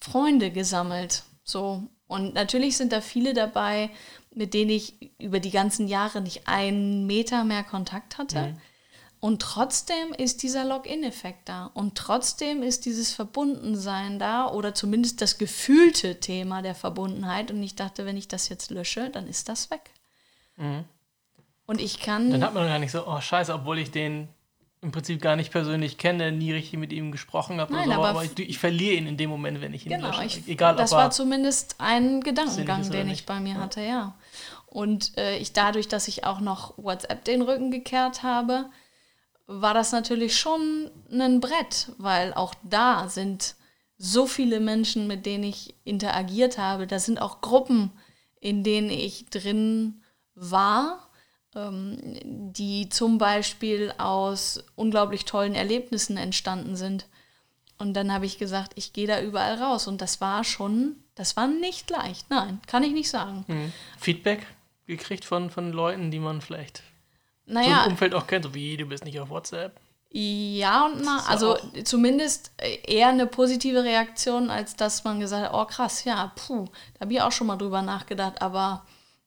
[SPEAKER 3] Freunde gesammelt. So. Und natürlich sind da viele dabei, mit denen ich über die ganzen Jahre nicht einen Meter mehr Kontakt hatte. Mhm. Und trotzdem ist dieser Login-Effekt da. Und trotzdem ist dieses Verbundensein da oder zumindest das gefühlte Thema der Verbundenheit. Und ich dachte, wenn ich das jetzt lösche, dann ist das weg. Mhm. Und ich kann.
[SPEAKER 4] Dann hat man gar nicht so, oh Scheiße, obwohl ich den im Prinzip gar nicht persönlich kenne, nie richtig mit ihm gesprochen habe.
[SPEAKER 3] Nein,
[SPEAKER 4] so,
[SPEAKER 3] aber,
[SPEAKER 4] aber ich, ich, verliere ihn in dem Moment, wenn ich ihn
[SPEAKER 3] genau,
[SPEAKER 4] lösche.
[SPEAKER 3] Ich, Egal, das war zumindest ein Gedankengang, den ich bei mir ja. hatte, ja. Und äh, ich dadurch, dass ich auch noch WhatsApp den Rücken gekehrt habe, war das natürlich schon ein Brett, weil auch da sind so viele Menschen, mit denen ich interagiert habe. Da sind auch Gruppen, in denen ich drin war die zum Beispiel aus unglaublich tollen Erlebnissen entstanden sind. Und dann habe ich gesagt, ich gehe da überall raus. Und das war schon, das war nicht leicht. Nein, kann ich nicht sagen.
[SPEAKER 4] Mhm. Feedback? gekriegt von, von Leuten, die man vielleicht so
[SPEAKER 3] Naja,
[SPEAKER 4] im Umfeld auch kennt, so wie du bist nicht auf WhatsApp.
[SPEAKER 3] Ja und na, also zumindest äh, eher eine positive Reaktion, als dass man gesagt hat, oh krass, ja, puh, da habe ich auch schon mal drüber nachgedacht, aber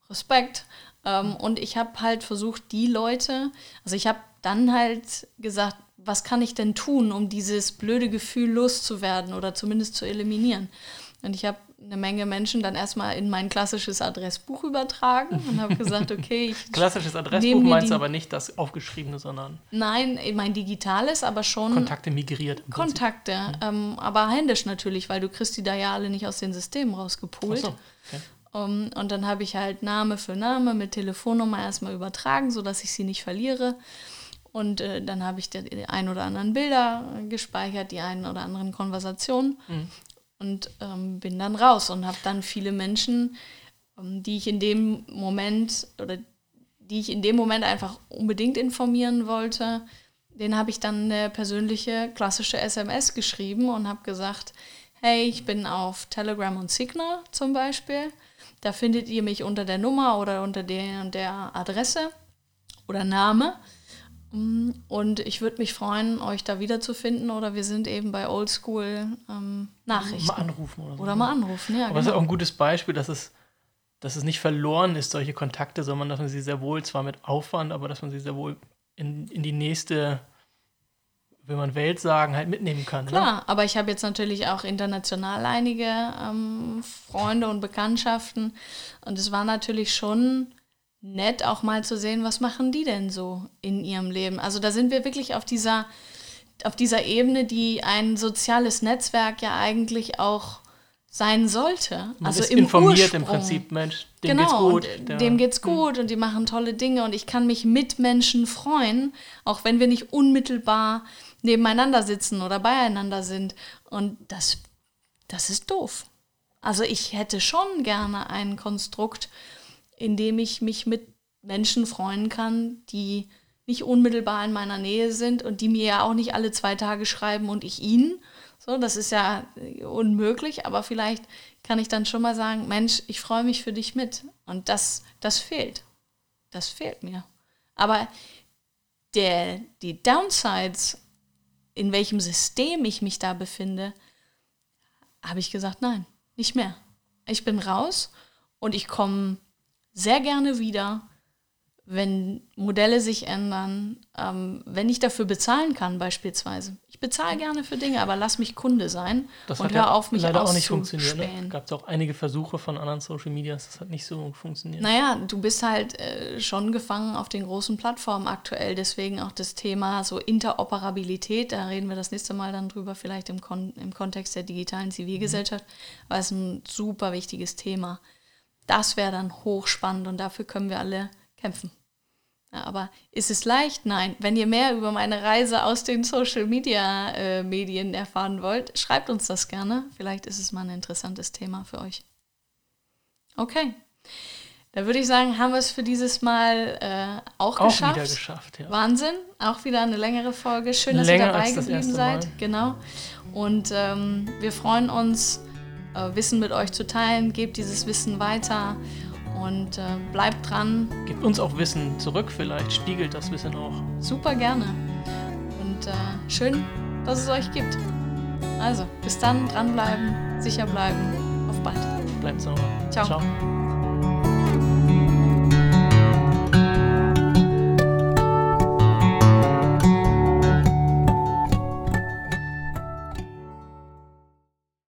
[SPEAKER 3] Respekt. Ähm, und ich habe halt versucht, die Leute, also ich habe dann halt gesagt, was kann ich denn tun, um dieses blöde Gefühl loszuwerden oder zumindest zu eliminieren. Und ich habe eine Menge Menschen dann erstmal in mein klassisches Adressbuch übertragen und habe gesagt, okay, ich
[SPEAKER 4] Klassisches Adressbuch meinst du aber nicht das aufgeschriebene, sondern
[SPEAKER 3] Nein, mein digitales, aber schon
[SPEAKER 4] Kontakte migriert.
[SPEAKER 3] Kontakte, ähm, aber händisch natürlich, weil du kriegst die da ja alle nicht aus den Systemen
[SPEAKER 4] Ach
[SPEAKER 3] rausgepult.
[SPEAKER 4] so, okay.
[SPEAKER 3] Um, und dann habe ich halt Name für Name mit Telefonnummer erstmal übertragen, sodass ich sie nicht verliere. Und äh, dann habe ich die, ein oder anderen Bilder gespeichert, die einen oder anderen Konversationen und ähm, bin dann raus und habe dann viele Menschen, ähm, die ich in dem Moment oder die ich in dem Moment einfach unbedingt informieren wollte, den habe ich dann eine persönliche klassische SMS geschrieben und habe gesagt, hey, ich bin auf Telegram und Signal zum Beispiel. Da findet ihr mich unter der Nummer oder unter der der Adresse oder Name. Mm, Und ich würde mich freuen, euch da wiederzufinden oder wir sind eben bei Oldschool ähm, Nachrichten.
[SPEAKER 4] Mal anrufen oder so.
[SPEAKER 3] Oder mal anrufen, ja.
[SPEAKER 4] Aber es ist
[SPEAKER 3] Genau.
[SPEAKER 4] auch ein gutes Beispiel, dass es, dass es nicht verloren ist, solche Kontakte, sondern dass man sie sehr wohl, zwar mit Aufwand, aber dass man sie sehr wohl in, in die nächste, will man Welt sagen, halt mitnehmen kann. Ne?
[SPEAKER 3] Klar, aber ich habe jetzt natürlich auch international einige ähm, Freunde und Bekanntschaften. Und es war natürlich schon nett, auch mal zu sehen, was machen die denn so in ihrem Leben. Also da sind wir wirklich auf dieser, auf dieser Ebene, die ein soziales Netzwerk ja eigentlich auch sein sollte.
[SPEAKER 4] Man
[SPEAKER 3] also
[SPEAKER 4] ist
[SPEAKER 3] im
[SPEAKER 4] informiert im
[SPEAKER 3] Ursprung.
[SPEAKER 4] Prinzip, Mensch, dem
[SPEAKER 3] genau,
[SPEAKER 4] geht's gut. der-
[SPEAKER 3] dem geht's gut und die machen tolle Dinge und ich kann mich mit Menschen freuen, auch wenn wir nicht unmittelbar nebeneinander sitzen oder beieinander sind. Und das, das ist doof. Also ich hätte schon gerne ein Konstrukt, in dem ich mich mit Menschen freuen kann, die nicht unmittelbar in meiner Nähe sind und die mir ja auch nicht alle zwei Tage schreiben und ich ihnen. So, das ist ja unmöglich, aber vielleicht kann ich dann schon mal sagen, Mensch, ich freue mich für dich mit. Und das, das fehlt. Das fehlt mir. Aber der, die Downsides, in welchem System ich mich da befinde, habe ich gesagt, nein, nicht mehr. Ich bin raus und ich komme sehr gerne wieder, wenn Modelle sich ändern, ähm, wenn ich dafür bezahlen kann beispielsweise. Ich bezahle gerne für Dinge, aber lass mich Kunde sein
[SPEAKER 4] Das
[SPEAKER 3] und hör
[SPEAKER 4] ja
[SPEAKER 3] auf, mich
[SPEAKER 4] leider auch nicht funktioniert. Ne? Gab es auch einige Versuche von anderen Social Medias, das hat nicht so funktioniert.
[SPEAKER 3] Naja, du bist halt äh, schon gefangen auf den großen Plattformen aktuell. Deswegen auch das Thema so Interoperabilität. Da reden wir das nächste Mal dann drüber, vielleicht im, Kon im Kontext der digitalen Zivilgesellschaft, weil es ein super wichtiges Thema. Das wäre dann hochspannend und dafür können wir alle kämpfen. Aber ist es leicht? Nein. Wenn ihr mehr über meine Reise aus den Social Media äh, Medien erfahren wollt, schreibt uns das gerne. Vielleicht ist es mal ein interessantes Thema für euch. Okay. Da würde ich sagen, haben wir es für dieses Mal äh, auch,
[SPEAKER 4] auch
[SPEAKER 3] geschafft.
[SPEAKER 4] wieder geschafft, ja.
[SPEAKER 3] Wahnsinn. Auch wieder eine längere Folge. Schön, dass
[SPEAKER 4] Länger
[SPEAKER 3] ihr dabei geblieben seid. Genau. Und ähm, wir freuen uns, äh, Wissen mit euch zu teilen. Gebt dieses Wissen weiter und äh, bleibt dran.
[SPEAKER 4] Gibt uns auch Wissen zurück, vielleicht spiegelt das Wissen auch.
[SPEAKER 3] Super gerne. Und äh, schön, dass es euch gibt. Also, bis dann, dranbleiben, sicher bleiben. Auf bald.
[SPEAKER 4] Bleibt sauber.
[SPEAKER 3] Ciao.
[SPEAKER 4] Ciao.